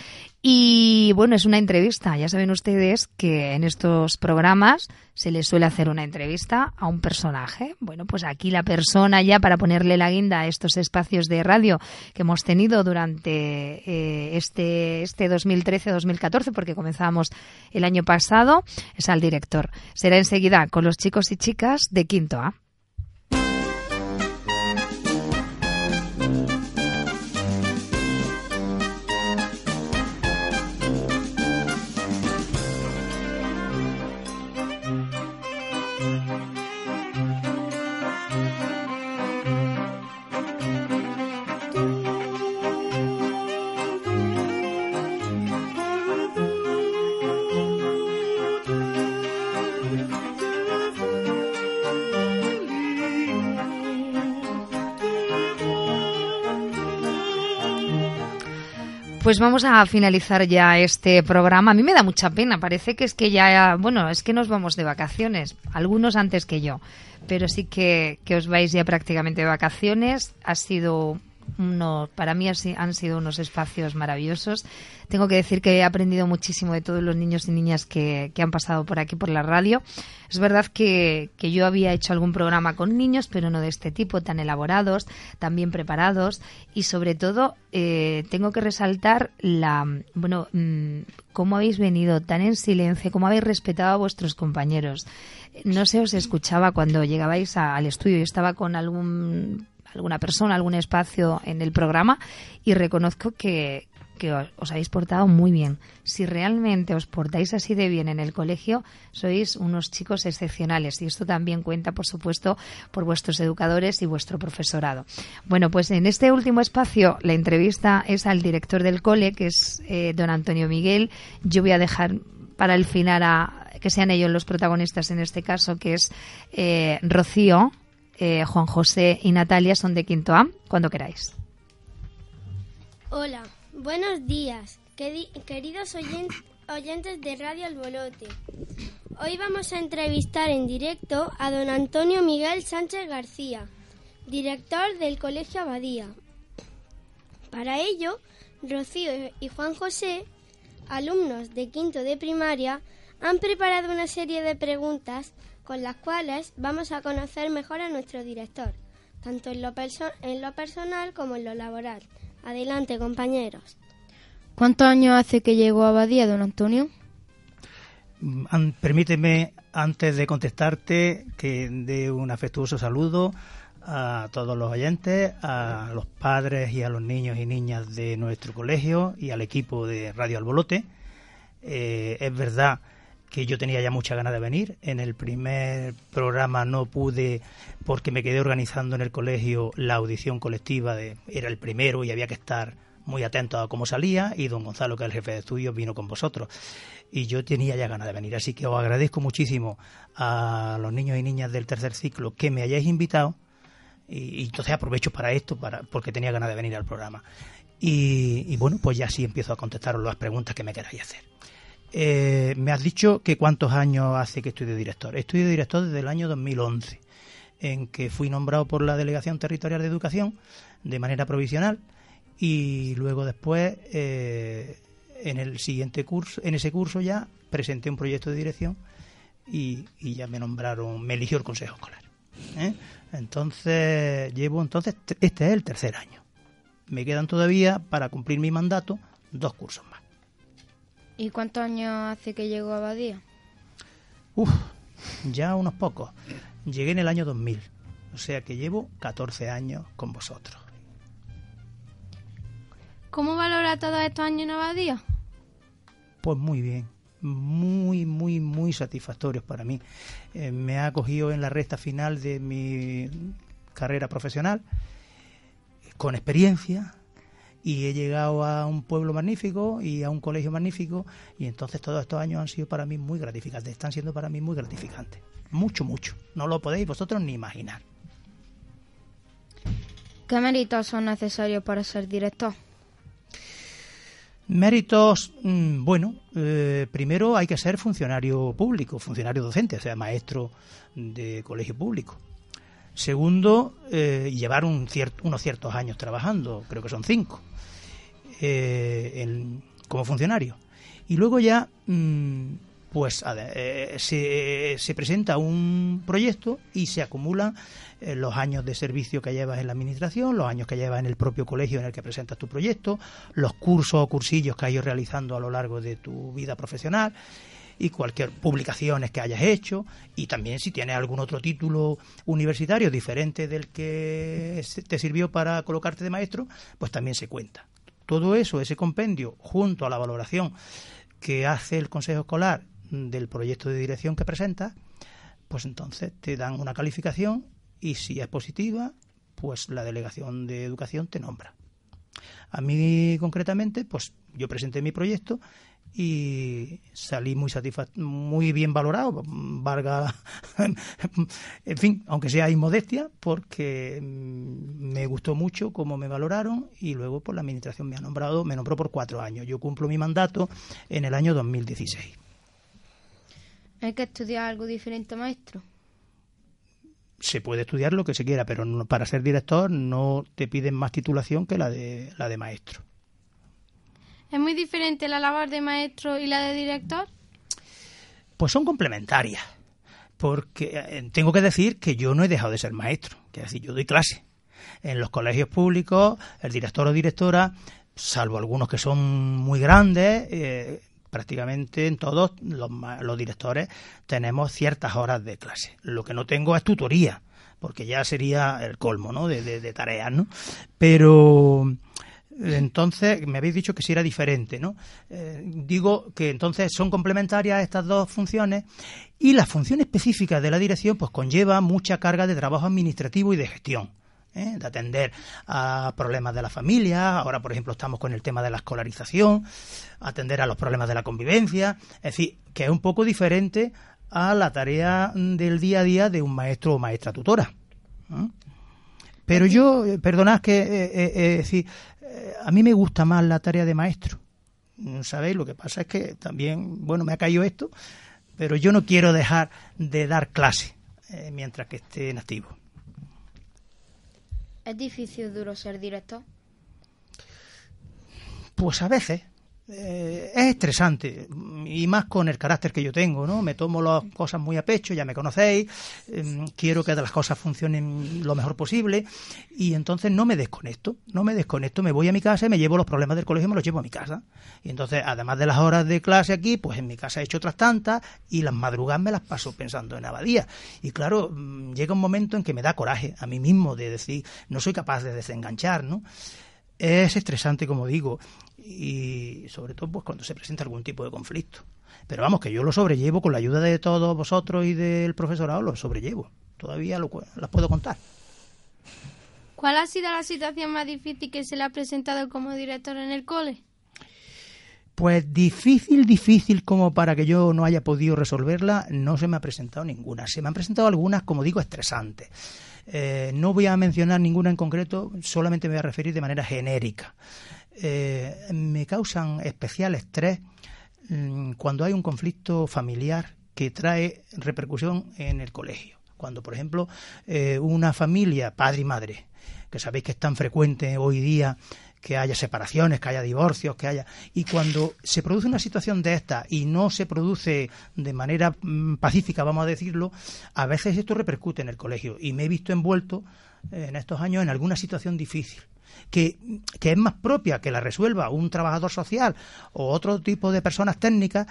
Y bueno, es una entrevista. Ya saben ustedes que en estos programas se les suele hacer una entrevista a un personaje. Bueno, pues aquí la persona ya para ponerle la guinda a estos espacios de radio que hemos tenido durante eh, este, este 2013-2014, porque comenzamos el año pasado, es al director. Será enseguida con los chicos y chicas de Quinto A. Pues vamos a finalizar ya este programa. A mí me da mucha pena, parece que es que ya, bueno, es que nos vamos de vacaciones, algunos antes que yo, pero sí que, que os vais ya prácticamente de vacaciones. Ha sido uno, para mí han sido unos espacios maravillosos. Tengo que decir que he aprendido muchísimo de todos los niños y niñas que, que han pasado por aquí por la radio. Es verdad que, que yo había hecho algún programa con niños, pero no de este tipo, tan elaborados, tan bien preparados y sobre todo eh, tengo que resaltar la, bueno, mm, cómo habéis venido tan en silencio, cómo habéis respetado a vuestros compañeros. No se os escuchaba cuando llegabais al estudio. Yo estaba con algún alguna persona, algún espacio en el programa y reconozco que, que os, habéis portado muy bien. Si realmente os portáis así de bien en el colegio, sois unos chicos excepcionales y esto también cuenta, por supuesto, por vuestros educadores y vuestro profesorado. Bueno, pues en este último espacio la entrevista es al director del cole, que es eh, don Antonio Miguel. Yo voy a dejar para el final a que sean ellos los protagonistas en este caso, que es eh, Rocío, eh, Juan José y Natalia, son de Quinto A, cuando queráis. Hola, Buenos días, queridos oyentes de Radio Albolote. Hoy vamos a entrevistar en directo a don Antonio Miguel Sánchez García, director del Colegio Abadía. Para ello, Rocío y Juan José, alumnos de quinto de primaria, han preparado una serie de preguntas con las cuales vamos a conocer mejor a nuestro director, tanto en lo, en lo personal como en lo laboral. Adelante, compañeros. ¿Cuántos años hace que llegó a Abadía, don Antonio? Mm, permíteme, antes de contestarte, que dé un afectuoso saludo a todos los oyentes, a los padres y a los niños y niñas de nuestro colegio y al equipo de Radio Albolote. Eh, es verdad que yo tenía ya mucha ganas de venir. En el primer programa no pude porque me quedé organizando en el colegio la audición colectiva. De, era el primero y había que estar muy atento a cómo salía y don Gonzalo, que es el jefe de estudios, vino con vosotros. Y yo tenía ya ganas de venir. Así que os agradezco muchísimo a los niños y niñas del tercer ciclo que me hayáis invitado. Y, entonces aprovecho para esto, para, porque tenía ganas de venir al programa. Y, y bueno, pues ya sí empiezo a contestaros las preguntas que me queráis hacer. Eh, me has dicho que cuántos años hace que de director. De director desde el año 2011, en que fui nombrado por la Delegación Territorial de Educación de manera provisional y luego después eh, en el siguiente curso, en ese curso ya presenté un proyecto de dirección y, ya me nombraron, me eligió el Consejo Escolar. ¿eh? Entonces llevo entonces este es el tercer año. Me quedan todavía para cumplir mi mandato dos cursos. ¿Y cuántos años hace que llegó a Abadía? Uf, ya unos pocos. Llegué en el año 2000, o sea que llevo 14 años con vosotros. ¿Cómo valora todos estos años en Abadía? Pues muy bien, muy, muy, muy satisfactorios para mí. Eh, me ha acogido en la recta final de mi carrera profesional, con experiencia, y he llegado a un pueblo magnífico y a un colegio magnífico y entonces todos estos años han sido para mí muy gratificantes, están siendo para mí muy gratificantes. Mucho, mucho. No lo podéis vosotros ni imaginar. ¿Qué méritos son necesarios para ser director? Méritos, mm, bueno, eh, primero hay que ser funcionario público, funcionario docente, o sea, maestro de colegio público. Segundo, eh, llevar un unos ciertos años trabajando, creo que son cinco, eh, como funcionario. Y luego ya, mm, pues eh, se, se, presenta un proyecto y se acumulan los años de servicio que llevas en la administración, los años que llevas en el propio colegio en el que presentas tu proyecto, los cursos o cursillos que has ido realizando a lo largo de tu vida profesional y cualquier publicaciones que hayas hecho y también si tienes algún otro título universitario diferente del que te sirvió para colocarte de maestro, pues también se cuenta. Todo eso, ese compendio, junto a la valoración que hace el Consejo Escolar del proyecto de dirección que presenta, pues entonces te dan una calificación y si es positiva, pues la delegación de educación te nombra. A mí concretamente, pues yo presenté mi proyecto y salí muy muy bien valorado, valga, en fin, aunque sea inmodestia, porque mm, me gustó mucho cómo me valoraron y luego por la administración me ha nombrado, me nombró por cuatro años. Yo cumplo mi mandato en el año 2016. ¿Hay que estudiar algo diferente, maestro? Se puede estudiar lo que se quiera, pero para ser director no te piden más titulación que la de, la de maestro. ¿Es muy diferente la labor de maestro y la de director? Pues son complementarias, porque eh, tengo que decir que yo no he dejado de ser maestro, que decir, yo doy clase. En los colegios públicos, el director o directora, salvo algunos que son muy grandes, eh, prácticamente en todos los, los directores tenemos ciertas horas de clase. Lo que no tengo es tutoría porque ya sería el colmo, ¿no? De, de, de tareas, ¿no? Pero entonces me habéis dicho que si era diferente, ¿no? Eh, digo que entonces son complementarias estas dos funciones y la función específica de la dirección pues conlleva mucha carga de trabajo administrativo y de gestión. ¿eh? de atender a problemas de la familia, ahora por ejemplo estamos con el tema de la escolarización, atender a los problemas de la convivencia, es decir, que es un poco diferente a la tarea del día a día de un maestro o maestra tutora. ¿eh? Pero yo, perdonad que, eh, decir, a mí me gusta más la tarea de maestro. ¿Sabéis? Lo que pasa es que también, bueno, me ha caído esto, pero yo no quiero dejar de dar clase mientras que esté en activo. ¿Es difícil duro ser director? Pues a veces. Eh, es estresante y más con el carácter que yo tengo, ¿no? Me tomo las cosas muy a pecho, ya me conocéis, em, quiero que las cosas funcionen lo mejor posible y entonces no me desconecto, no me desconecto, me voy a mi casa y me llevo los problemas del colegio y me los llevo a mi casa. Y entonces, además de las horas de clase aquí, pues en mi casa he hecho otras tantas y las madrugadas me las paso pensando en Abadía. Y claro, mm, llega un momento en que me da coraje a mí mismo de decir, no soy capaz de desenganchar, ¿no? es estresante, como digo, y sobre todo pues cuando se presenta algún tipo de conflicto. Pero vamos, que yo lo sobrellevo con la ayuda de todos vosotros y del profesorado, lo sobrellevo. Todavía lo, las puedo contar. ¿Cuál ha sido la situación más difícil que se le ha presentado como director en el cole? Pues difícil, difícil como para que yo no haya podido resolverla, no se me ha presentado ninguna. Se me han presentado algunas, como digo, estresantes. Eh, no voy a mencionar ninguna en concreto, solamente me voy a referir de manera genérica. Eh, me causan especial estrés mm, cuando hay un conflicto familiar que trae repercusión en el colegio. Cuando, por ejemplo, eh, una familia, padre y madre, que sabéis que es tan frecuente hoy día que haya separaciones, que haya divorcios, que haya... Y cuando se produce una situación de esta y no se produce de manera mm, pacífica, vamos a decirlo, a veces esto repercute en el colegio. Y me he visto envuelto eh, en estos años en alguna situación difícil. Que, que, es más propia que la resuelva un trabajador social o otro tipo de personas técnicas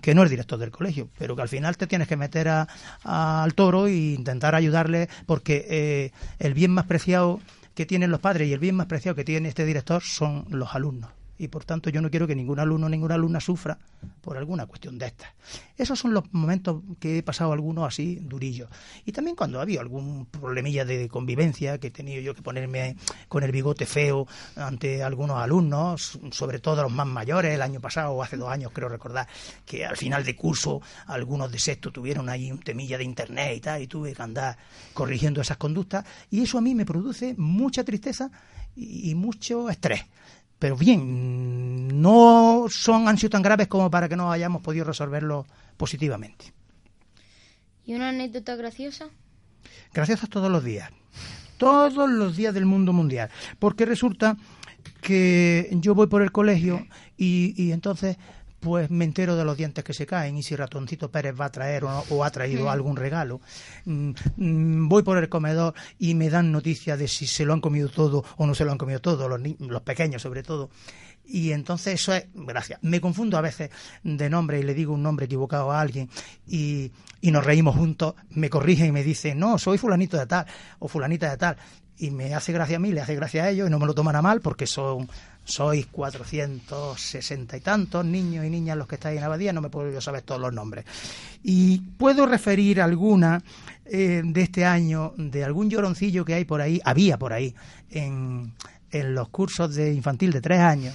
que no es director del colegio, pero que al final te tienes que meter al toro e intentar ayudarle porque eh, el bien más preciado que tienen los padres y el bien más preciado que tiene este director son los alumnos y por tanto yo no quiero que ningún alumno o ninguna alumna sufra por alguna cuestión de estas. Esos son los momentos que he pasado algunos así durillos. Y también cuando ha habido algún problemilla de convivencia, que he tenido yo que ponerme con el bigote feo ante algunos alumnos, sobre todo los más mayores, el año pasado o hace dos años creo recordar, que al final de curso algunos de sexto tuvieron ahí un temilla de internet y tal, y tuve que andar corrigiendo esas conductas, y eso a mí me produce mucha tristeza y mucho estrés pero bien, no son, han sido tan graves como para que no hayamos podido resolverlo positivamente. ¿Y una anécdota graciosa? Graciosas todos los días, todos los días del mundo mundial, porque resulta que yo voy por el colegio y, y entonces pues me entero de los dientes que se caen y si Ratoncito Pérez va a traer o, ha traído algún regalo. Mm, mm, voy por el comedor y me dan noticias de si se lo han comido todo o no se lo han comido todo, los, los pequeños sobre todo. Y entonces eso es, gracias, me confundo a veces de nombre y le digo un nombre equivocado a alguien y, y nos reímos juntos, me corrigen y me dicen, no, soy fulanito de tal o fulanita de tal. Y me hace gracia a mí, le hace gracia a ellos y no me lo toman a mal porque son sois 460 y tantos niños y niñas los que estáis en Abadía, no me puedo yo saber todos los nombres. Y puedo referir alguna eh, de este año, de algún lloroncillo que hay por ahí, había por ahí, en, en los cursos de infantil de tres años,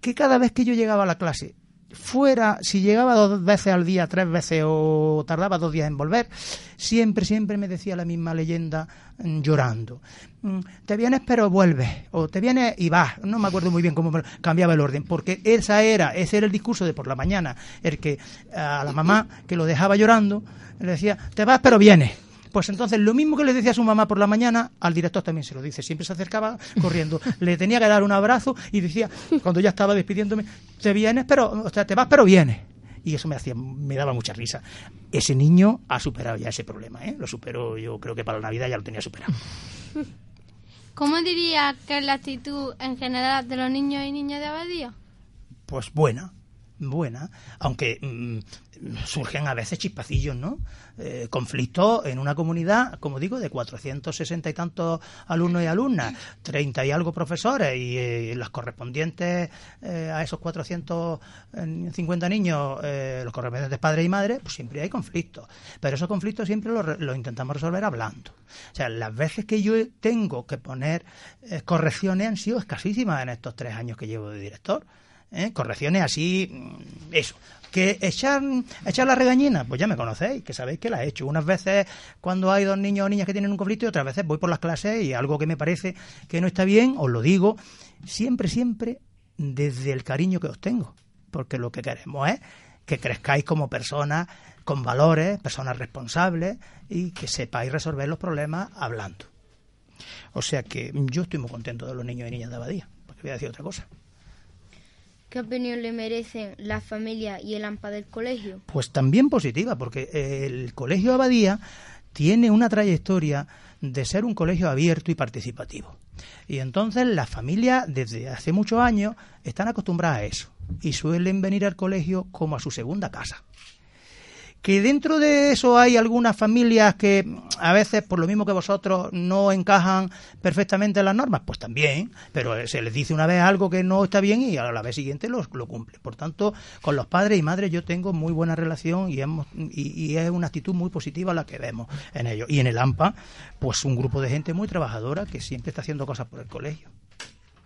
que cada vez que yo llegaba a la clase fuera, si llegaba dos veces al día, tres veces o tardaba dos días en volver, siempre, siempre me decía la misma leyenda mm, llorando. Mm, te vienes pero vuelves, o te vienes y vas. No me acuerdo muy bien cómo cambiaba el orden, porque esa era, ese era el discurso de por la mañana, el que a la mamá que lo dejaba llorando le decía, te vas pero vienes. Pues entonces lo mismo que le decía a su mamá por la mañana, al director también se lo dice. Siempre se acercaba corriendo. le tenía que dar un abrazo y decía, cuando ya estaba despidiéndome, te vienes, pero, o sea, te vas, pero vienes. Y eso me hacía, me daba mucha risa. Ese niño ha superado ya ese problema, ¿eh? Lo superó, yo creo que para la Navidad ya lo tenía superado. ¿Cómo diría que es la actitud en general de los niños y niñas de Abadía? Pues buena, buena, aunque mm, surgen a veces chispacillos, ¿no? Eh, conflictos en una comunidad, como digo, de 460 y tantos alumnos y alumnas, 30 y algo profesores y eh, las correspondientes eh, a esos 450 niños, los correspondientes padres y madres, pues siempre hay conflictos. Pero esos conflictos siempre los, intentamos resolver hablando. O sea, las veces que yo tengo que poner correcciones han sido escasísimas en estos tres años que llevo de director. correcciones así, mm, eso, que echar, echar la regañina, pues ya me conocéis, que sabéis que la he hecho. Unas veces cuando hay dos niños o niñas que tienen un conflicto y otras veces voy por las clases y algo que me parece que no está bien, os lo digo, siempre, siempre desde el cariño que os tengo. Porque lo que queremos es que crezcáis como personas con valores, personas responsables y que sepáis resolver los problemas hablando. O sea que yo estoy muy contento de los niños y niñas de Abadía, porque voy a decir otra cosa. ¿Qué opinión le merecen la familia y el AMPA del colegio? Pues también positiva, porque el Colegio Abadía tiene una trayectoria de ser un colegio abierto y participativo. Y entonces las familias desde hace muchos años están acostumbradas a eso y suelen venir al colegio como a su segunda casa. Que dentro de eso hay algunas familias que a veces, por lo mismo que vosotros, no encajan perfectamente en las normas, pues también, pero se les dice una vez algo que no está bien y a la vez siguiente lo, cumple. Por tanto, con los padres y madres yo tengo muy buena relación y, y, es una actitud muy positiva la que vemos en ellos. Y en el AMPA, pues un grupo de gente muy trabajadora que siempre está haciendo cosas por el colegio.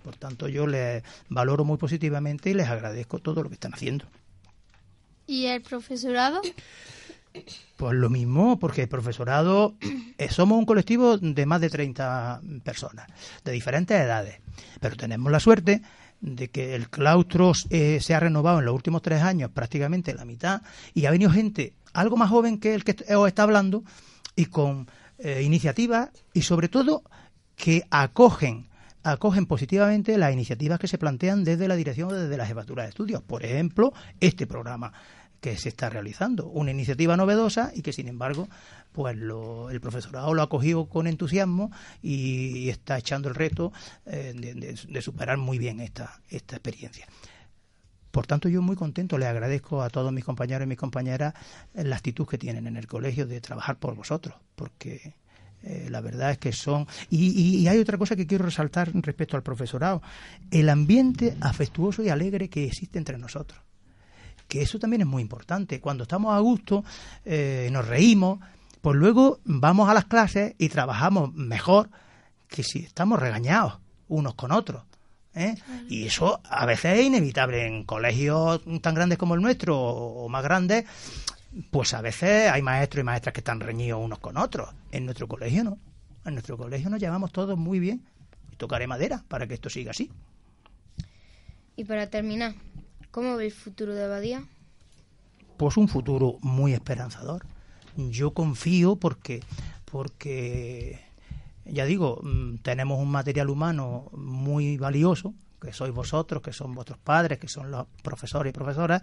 Por tanto, yo les valoro muy positivamente y les agradezco todo lo que están haciendo. ¿Y el profesorado? Pues lo mismo, porque el profesorado eh, somos un colectivo de más de 30 personas, de diferentes edades, pero tenemos la suerte de que el claustro eh, se ha renovado en los últimos tres años prácticamente la mitad y ha venido gente algo más joven que el que os está hablando y con eh, iniciativas y sobre todo que acogen acogen positivamente las iniciativas que se plantean desde la dirección o desde la jefatura de estudios. Por ejemplo, este programa que se está realizando. Una iniciativa novedosa y que, sin embargo, pues el profesorado lo ha cogido con entusiasmo y, está echando el reto eh, de, superar muy bien esta, esta experiencia. Por tanto, yo muy contento, le agradezco a todos mis compañeros y mis compañeras la actitud que tienen en el colegio de trabajar por vosotros, porque eh, la verdad es que son... Y, y, hay otra cosa que quiero resaltar respecto al profesorado, el ambiente afectuoso y alegre que existe entre nosotros que eso también es muy importante. Cuando estamos a gusto, eh, nos reímos, pues luego vamos a las clases y trabajamos mejor que si estamos regañados unos con otros. ¿eh? Y eso a veces es inevitable en colegios tan grandes como el nuestro o más grandes. Pues a veces hay maestros y maestras que están reñidos unos con otros. En nuestro colegio no. En nuestro colegio nos llevamos todos muy bien. Y tocaré madera para que esto siga así. Y para terminar, ¿Cómo ve el futuro de Abadía? Pues un futuro muy esperanzador. Yo confío porque, porque ya digo, mm, tenemos un material humano muy valioso, que sois vosotros, que son vuestros padres, que son los profesores y profesoras,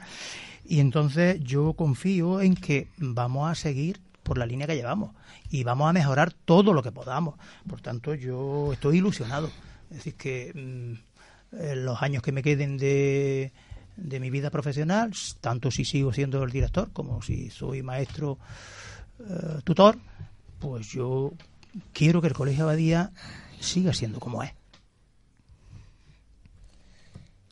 y entonces yo confío en que vamos a seguir por la línea que llevamos y vamos a mejorar todo lo que podamos. Por tanto, yo estoy ilusionado. Es decir, que mm, los años que me queden de, de mi vida profesional, tanto si sigo siendo el director como si soy maestro eh, tutor, pues yo quiero que el Colegio Abadía siga siendo como es.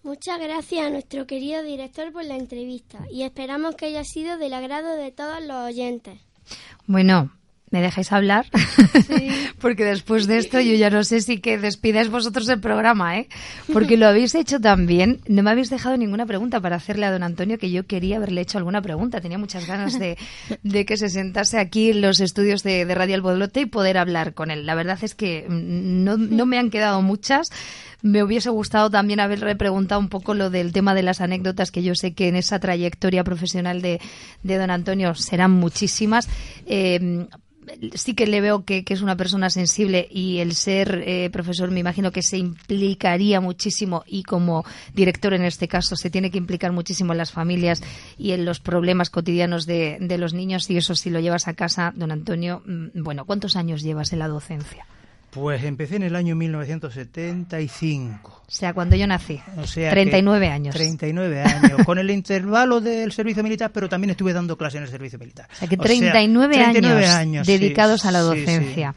Muchas gracias a nuestro querido director por la entrevista y esperamos que haya sido del agrado de todos los oyentes. Bueno, ¿Me dejáis hablar? Porque después de esto yo ya no sé si que despidáis vosotros el programa, ¿eh? Porque lo habéis hecho tan bien. No me habéis dejado ninguna pregunta para hacerle a don Antonio, que yo quería haberle hecho alguna pregunta. Tenía muchas ganas de, que se sentase aquí en los estudios de, Radio El Bodlote y poder hablar con él. La verdad es que no, no me han quedado muchas. Me hubiese gustado también haberle preguntado un poco lo del tema de las anécdotas, que yo sé que en esa trayectoria profesional de, de don Antonio serán muchísimas. Eh, sí que le veo que, es una persona sensible y el ser eh, profesor me imagino que se implicaría muchísimo y como director en este caso se tiene que implicar muchísimo en las familias y en los problemas cotidianos de, los niños y eso si lo llevas a casa, don Antonio, mm, bueno, ¿cuántos años llevas en la docencia? Pues empecé en el año 1975. O sea, cuando yo nací. O sea, 39 años. 39 años, con el intervalo del servicio militar, pero también estuve dando clases en el servicio militar. O sea, que 39, años, dedicados a la docencia.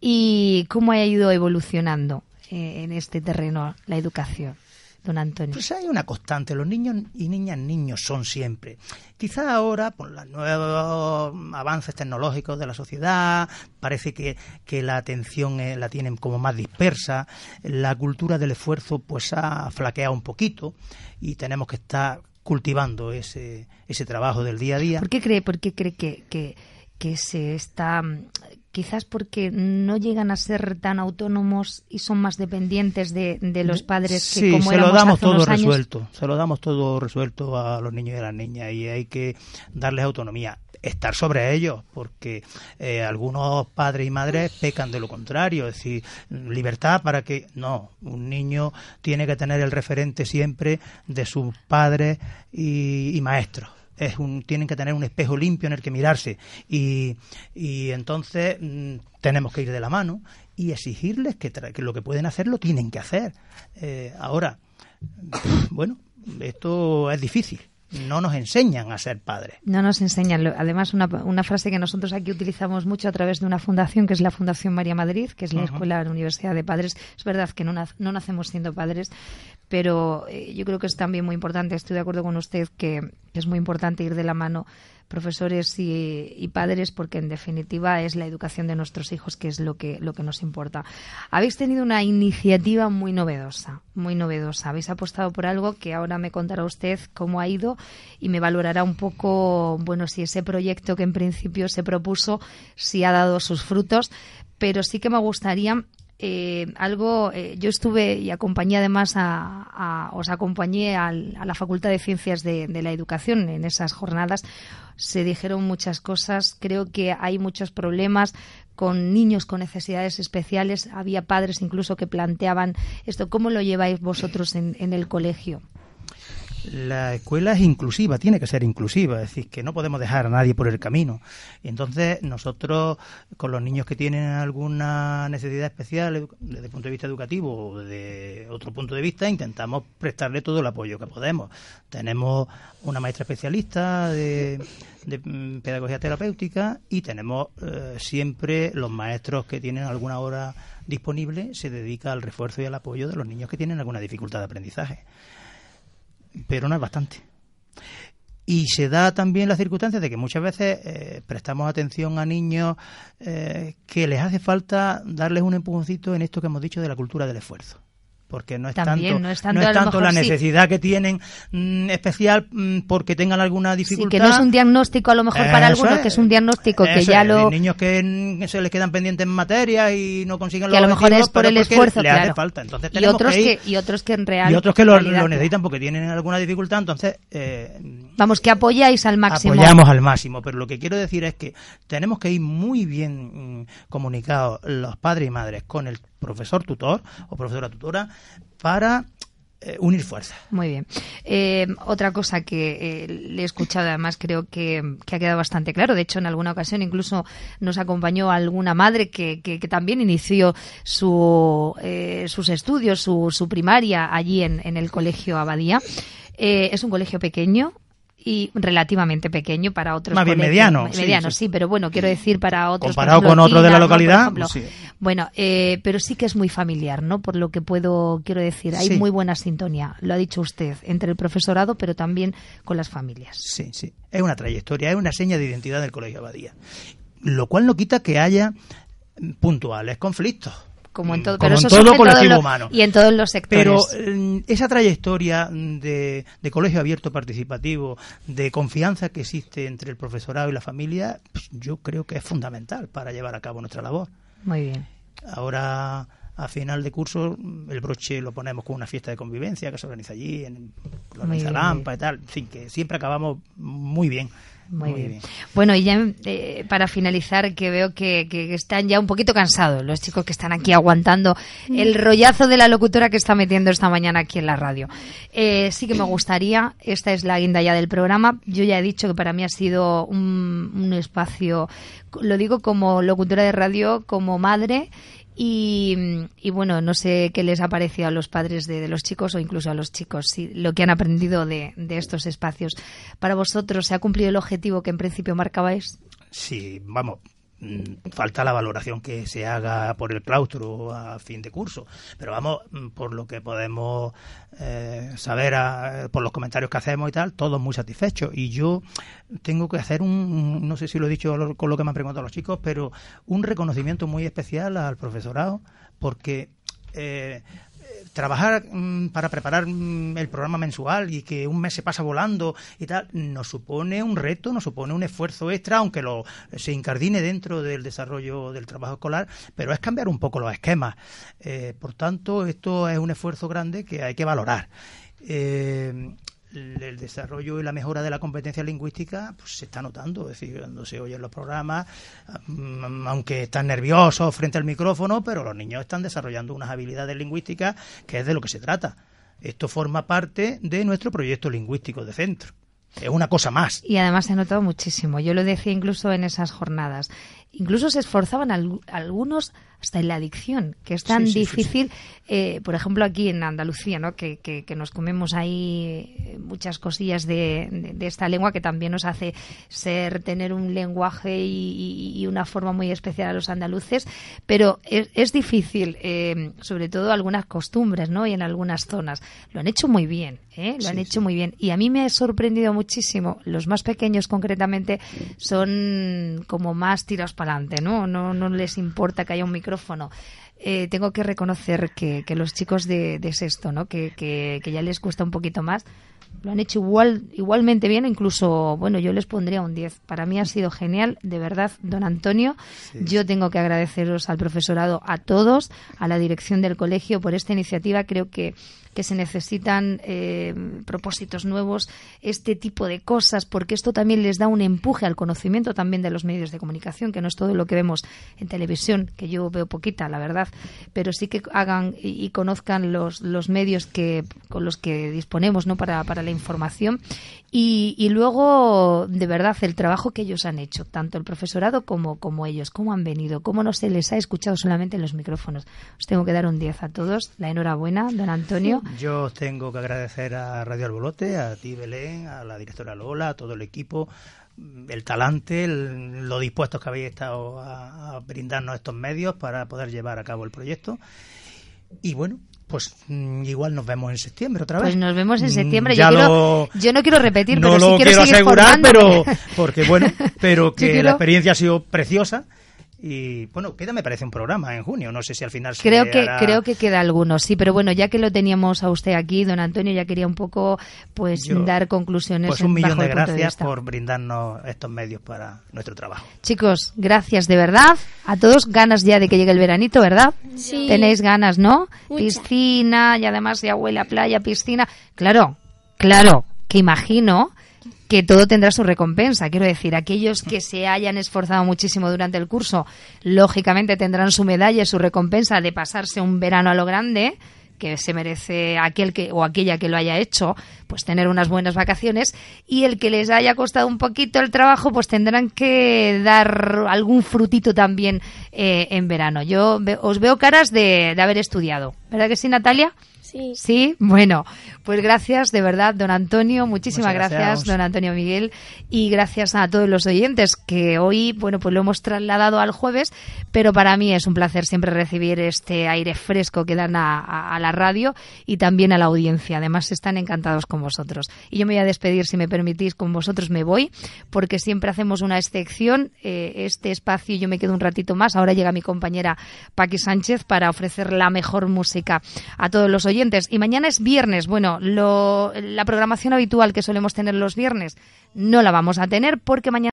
¿Y cómo ha ido evolucionando eh, en este terreno la educación? Don Antonio? Pues hay una constante, los niños y niñas niños son siempre. Quizá ahora, por los nuevos avances tecnológicos de la sociedad, parece que, que la atención eh, la tienen como más dispersa, la cultura del esfuerzo pues ha flaqueado un poquito y tenemos que estar cultivando ese, ese trabajo del día a día. ¿Por qué cree, por qué cree que, que, que se está quizás porque no llegan a ser tan autónomos y son más dependientes de, los padres que como se lo damos todo resuelto, se lo damos todo resuelto a los niños y a las niñas y hay que darles autonomía estar sobre ellos, porque eh, algunos padres y madres pecan de lo contrario, es decir, libertad para que no, un niño tiene que tener el referente siempre de sus padres y maestros es un, tienen que tener un espejo limpio en el que mirarse y, y entonces mm, tenemos que ir de la mano y exigirles que, que, lo que pueden hacer lo tienen que hacer. Eh, ahora, bueno, esto es difícil no nos enseñan a ser padres. No nos enseñan. Además, una, una, frase que nosotros aquí utilizamos mucho a través de una fundación, que es la Fundación María Madrid, que es la Escuela de la Universidad de Padres. Es verdad que no, no nacemos siendo padres, pero eh, yo creo que es también muy importante, estoy de acuerdo con usted, que es muy importante ir de la mano profesores y, padres porque en definitiva es la educación de nuestros hijos que es lo que lo que nos importa. Habéis tenido una iniciativa muy novedosa, muy novedosa. Habéis apostado por algo que ahora me contará usted cómo ha ido y me valorará un poco, bueno, si ese proyecto que en principio se propuso si ha dado sus frutos, pero sí que me gustaría eh, algo, eh, yo estuve y acompañé además a, os acompañé a la Facultad de Ciencias de, la Educación en esas jornadas. Se dijeron muchas cosas, creo que hay muchos problemas con niños con necesidades especiales. Había padres incluso que planteaban esto. ¿Cómo lo lleváis vosotros en el colegio? La escuela es inclusiva, tiene que ser inclusiva, es decir, que no podemos dejar a nadie por el camino. Entonces nosotros, con los niños que tienen alguna necesidad especial desde el punto de vista educativo o de otro punto de vista, intentamos prestarle todo el apoyo que podemos. Tenemos una maestra especialista de, mm, pedagogía terapéutica y tenemos eh, siempre los maestros que tienen alguna hora disponible, se dedica al refuerzo y al apoyo de los niños que tienen alguna dificultad de aprendizaje pero no es bastante. Y se da también la circunstancia de que muchas veces eh, prestamos atención a niños eh, que les hace falta darles un empujoncito en esto que hemos dicho de la cultura del esfuerzo porque no es tanto, no es tanto, la necesidad que tienen mm, especial mm, porque tengan alguna dificultad. Sí, que no es un diagnóstico a lo mejor para algunos, que es un diagnóstico que ya lo... niños que, se les quedan pendientes en materia y no consiguen que a lo mejor es por el esfuerzo, le hace falta. Entonces y otros que, y otros que en real y otros que lo, necesitan porque tienen alguna dificultad, entonces eh, vamos que apoyáis al máximo. Apoyamos al máximo, pero lo que quiero decir es que tenemos que ir muy bien mm, comunicados los padres y madres con el profesor tutor o profesora tutora para eh, unir fuerzas. Muy bien. Eh, otra cosa que eh, le he escuchado, además creo que, ha quedado bastante claro. De hecho, en alguna ocasión incluso nos acompañó alguna madre que, que, también inició su, sus estudios, su, su primaria allí en, en el colegio Abadía. es un colegio pequeño, y relativamente pequeño para otros. Más bien mediano. Mediano, sí, pero bueno, quiero decir para otros. Comparado con otros de la localidad. Bueno, eh, pero sí que es muy familiar, ¿no? Por lo que puedo, quiero decir, hay muy buena sintonía, lo ha dicho usted, entre el profesorado, pero también con las familias. Sí, sí. Es una trayectoria, es una seña de identidad del Colegio Abadía. Lo cual no quita que haya puntuales conflictos como en todo, pero todo colectivo humano. Y en todos los sectores. Pero mm, esa trayectoria de, colegio abierto participativo, de confianza que existe entre el profesorado y la familia, pues, yo creo que es fundamental para llevar a cabo nuestra labor. Muy bien. Ahora a final de curso el broche lo ponemos con una fiesta de convivencia que se organiza allí en la Lampa y tal, en fin, que siempre acabamos muy bien. Muy, bien. Bueno, y ya eh, para finalizar, que veo que, están ya un poquito cansados los chicos que están aquí aguantando el rollazo de la locutora que está metiendo esta mañana aquí en la radio. Eh, sí que me gustaría, esta es la guinda ya del programa. Yo ya he dicho que para mí ha sido un, un espacio, lo digo como locutora de radio, como madre Y, bueno, no sé qué les ha parecido a los padres de, los chicos o incluso a los chicos, si, lo que han aprendido de, de estos espacios. ¿Para vosotros se ha cumplido el objetivo que en principio marcabais? Sí, vamos, falta la valoración que se haga por el claustro a fin de curso. Pero vamos, mm, por lo que podemos eh, saber, por los comentarios que hacemos y tal, todos muy satisfechos. Y yo tengo que hacer un, no sé si lo he dicho con lo que me han preguntado los chicos, pero un reconocimiento muy especial al profesorado, porque eh, trabajar mm, para preparar mm, el programa mensual y que un mes se pasa volando y tal, nos supone un reto, nos supone un esfuerzo extra, aunque lo se incardine dentro del desarrollo del trabajo escolar, pero es cambiar un poco los esquemas. Eh, por tanto, esto es un esfuerzo grande que hay que valorar. Eh, el desarrollo y la mejora de la competencia lingüística pues, se está notando, es decir, cuando se oyen los programas, mm, aunque están nerviosos frente al micrófono, pero los niños están desarrollando unas habilidades lingüísticas que es de lo que se trata. Esto forma parte de nuestro proyecto lingüístico de centro. Es una cosa más. Y además se ha notado muchísimo. Yo lo decía incluso en esas jornadas. Incluso se esforzaban algunos hasta en la adicción, que es tan difícil, eh, por ejemplo, aquí en Andalucía, ¿no? Que, que, nos comemos ahí eh, muchas cosillas de, de, esta lengua que también nos hace ser, tener un lenguaje y, una forma muy especial a los andaluces, pero es, es difícil, eh, sobre todo algunas costumbres, ¿no? Y en algunas zonas. Lo han hecho muy bien, ¿eh? Lo han hecho muy bien. Y a mí me ha sorprendido muchísimo, los más pequeños concretamente, son como más tirados para adelante, ¿no? No, no les importa que haya un micrófono eh, tengo que reconocer que, los chicos de, sexto, ¿no? Que, ya les cuesta un poquito más, lo han hecho igual, igualmente bien, incluso, bueno, yo les pondría un 10. Para mí ha sido genial, de verdad, don Antonio. Yo tengo que agradeceros al profesorado, a todos, a la dirección del colegio por esta iniciativa. Creo que que se necesitan eh, propósitos nuevos, este tipo de cosas, porque esto también les da un empuje al conocimiento también de los medios de comunicación, que no es todo lo que vemos en televisión, que yo veo poquita, la verdad, pero sí que hagan y, conozcan los, los medios que con los que disponemos no para, para la información y, y, luego, de verdad, el trabajo que ellos han hecho, tanto el profesorado como, como ellos, cómo han venido, cómo no se les ha escuchado solamente en los micrófonos. Os tengo que dar un 10 a todos. La enhorabuena, don Antonio. Yo tengo que agradecer a Radio Albolote, a ti, Belén, a la directora Lola, a todo el equipo, el talante, lo dispuestos que habéis estado a brindarnos estos medios para poder llevar a cabo el proyecto. Y bueno, pues mm, igual nos vemos en septiembre otra vez. Pues nos vemos en septiembre. Mm, yo, yo no quiero repetir, pero sí quiero, quiero asegurar, pero porque bueno, pero que la experiencia ha sido preciosa y bueno, queda me parece un programa en junio, no sé si al final Creo que creo que queda algunos, sí, pero bueno, ya que lo teníamos a usted aquí, don Antonio, ya quería un poco pues dar conclusiones Pues un millón de gracias por brindarnos estos medios para nuestro trabajo. Chicos, gracias de verdad. A todos ganas ya de que llegue el veranito, ¿verdad? Sí. Tenéis ganas, ¿no? Piscina y además de abuela playa, piscina. Claro, claro, que imagino que todo tendrá su recompensa. Quiero decir, aquellos que se hayan esforzado muchísimo durante el curso, lógicamente tendrán su medalla su recompensa de pasarse un verano a lo grande que se merece aquel que o aquella que lo haya hecho, pues tener unas buenas vacaciones y el que les haya costado un poquito el trabajo, pues tendrán que dar algún frutito también eh, en verano. Yo os veo caras de, de haber estudiado, ¿verdad que sí, Natalia? Sí. bueno, pues gracias de verdad, don Antonio, muchísimas gracias, don Antonio Miguel, y gracias a todos los oyentes que hoy, bueno, pues lo hemos trasladado al jueves, pero para mí es un placer siempre recibir este aire fresco que dan a, la radio y también a la audiencia. Además, están encantados con vosotros. Y yo me voy a despedir, si me permitís, con vosotros me voy, porque siempre hacemos una excepción. Eh, este espacio yo me quedo un ratito más. Ahora llega mi compañera Paqui Sánchez para ofrecer la mejor música a todos los oyentes y mañana es viernes. Bueno, la programación habitual que solemos tener los viernes no la vamos a tener porque mañana